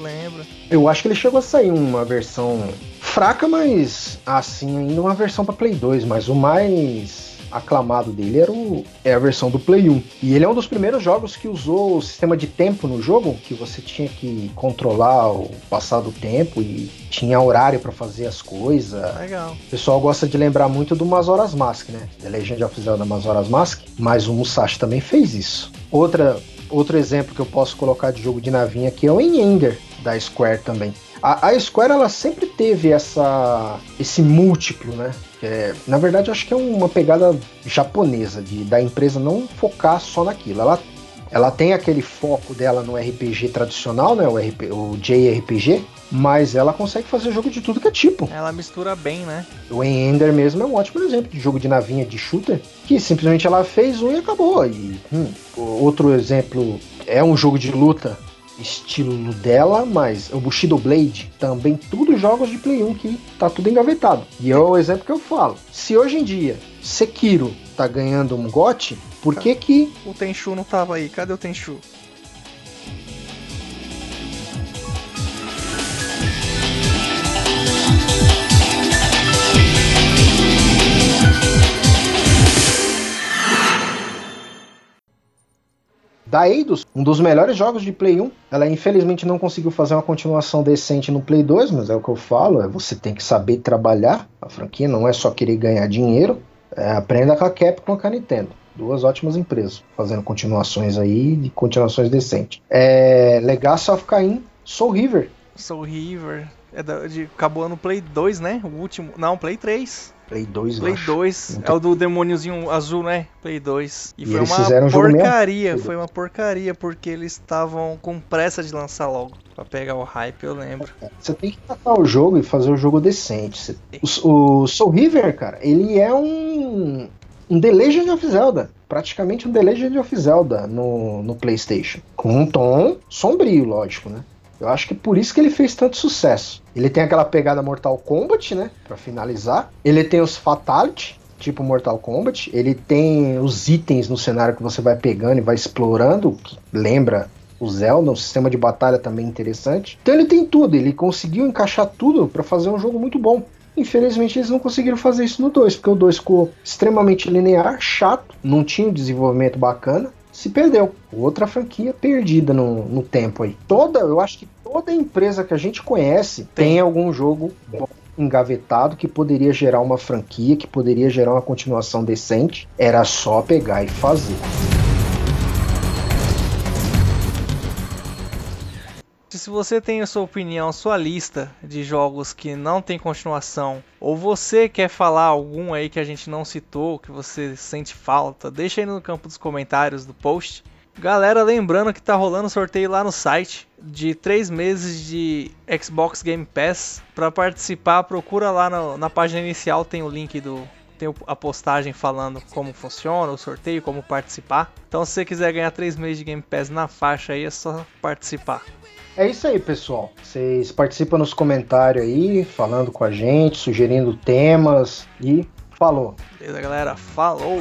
Lembra? Eu acho que ele chegou a sair uma versão fraca, mas assim, ainda uma versão para Play 2, mas o mais aclamado dele era o, é a versão do Play 1. E ele é um dos primeiros jogos que usou o sistema de tempo no jogo, que você tinha que controlar o passar do tempo e tinha horário para fazer as coisas. Legal. O pessoal gosta de lembrar muito do Majora's Mask, né? The Legend of Zelda Majora's Mask, mas o Musashi também fez isso. Outra, outro exemplo que eu posso colocar de jogo de navinha aqui é o Ender da Square também. A, a Square ela sempre teve essa esse múltiplo, né? É, na verdade, acho que é uma pegada japonesa de da empresa não focar só naquilo. Ela, ela tem aquele foco dela no RPG tradicional, né? O, RP, o JRPG, mas ela consegue fazer jogo de tudo que é tipo. Ela mistura bem, né? O Ender mesmo é um ótimo exemplo de jogo de navinha de shooter, que simplesmente ela fez um e acabou. E hum, outro exemplo é um jogo de luta estilo dela, mas o Bushido Blade também tudo jogos de Play 1 que tá tudo engavetado. E é o exemplo que eu falo. Se hoje em dia Sekiro tá ganhando um gote, por que que o Tenchu não tava aí? Cadê o Tenchu? Da Eidos, um dos melhores jogos de Play 1. Ela infelizmente não conseguiu fazer uma continuação decente no Play 2, mas é o que eu falo, é você tem que saber trabalhar a franquia, não é só querer ganhar dinheiro. É, aprenda com a Capcom e com a Nintendo. Duas ótimas empresas, fazendo continuações aí, de continuações decentes. É, Legacy of Kain, Soul River. Soul River, é de, acabou no Play 2, né? O último, não, Play 3. Play 2, Play 2. É o do demôniozinho azul, né? Play 2. E, E foi eles uma fizeram um porcaria. Foi uma porcaria, porque eles estavam com pressa de lançar logo. Pra pegar o hype, eu lembro. Você tem que tratar o jogo e fazer o jogo decente. O, o Soul River, cara, ele é um. Um The Legend of Zelda. Praticamente um The Legend of Zelda no, no PlayStation. Com um tom sombrio, lógico, né? Eu acho que por isso que ele fez tanto sucesso. Ele tem aquela pegada Mortal Kombat, né? Pra finalizar. Ele tem os Fatality, tipo Mortal Kombat. Ele tem os itens no cenário que você vai pegando e vai explorando, que lembra o Zelda, um sistema de batalha também interessante. Então ele tem tudo, ele conseguiu encaixar tudo pra fazer um jogo muito bom. Infelizmente eles não conseguiram fazer isso no 2, porque o 2 ficou extremamente linear, chato, não tinha um desenvolvimento bacana, se perdeu. Outra franquia perdida no, no tempo aí. Toda, eu acho que toda empresa que a gente conhece tem algum jogo bom engavetado que poderia gerar uma franquia, que poderia gerar uma continuação decente. Era só pegar e fazer. Se você tem a sua opinião, sua lista de jogos que não tem continuação, ou você quer falar algum aí que a gente não citou, que você sente falta, deixa aí no campo dos comentários do post. Galera, lembrando que tá rolando sorteio lá no site de 3 meses de Xbox Game Pass. Para participar, procura lá no- na página inicial, tem o link do. Tem a postagem falando como funciona o sorteio, como participar. Então, se você quiser ganhar 3 meses de Game Pass na faixa aí, é só participar. É isso aí, pessoal. Vocês participam nos comentários aí, falando com a gente, sugerindo temas e falou. Beleza, galera? Falou!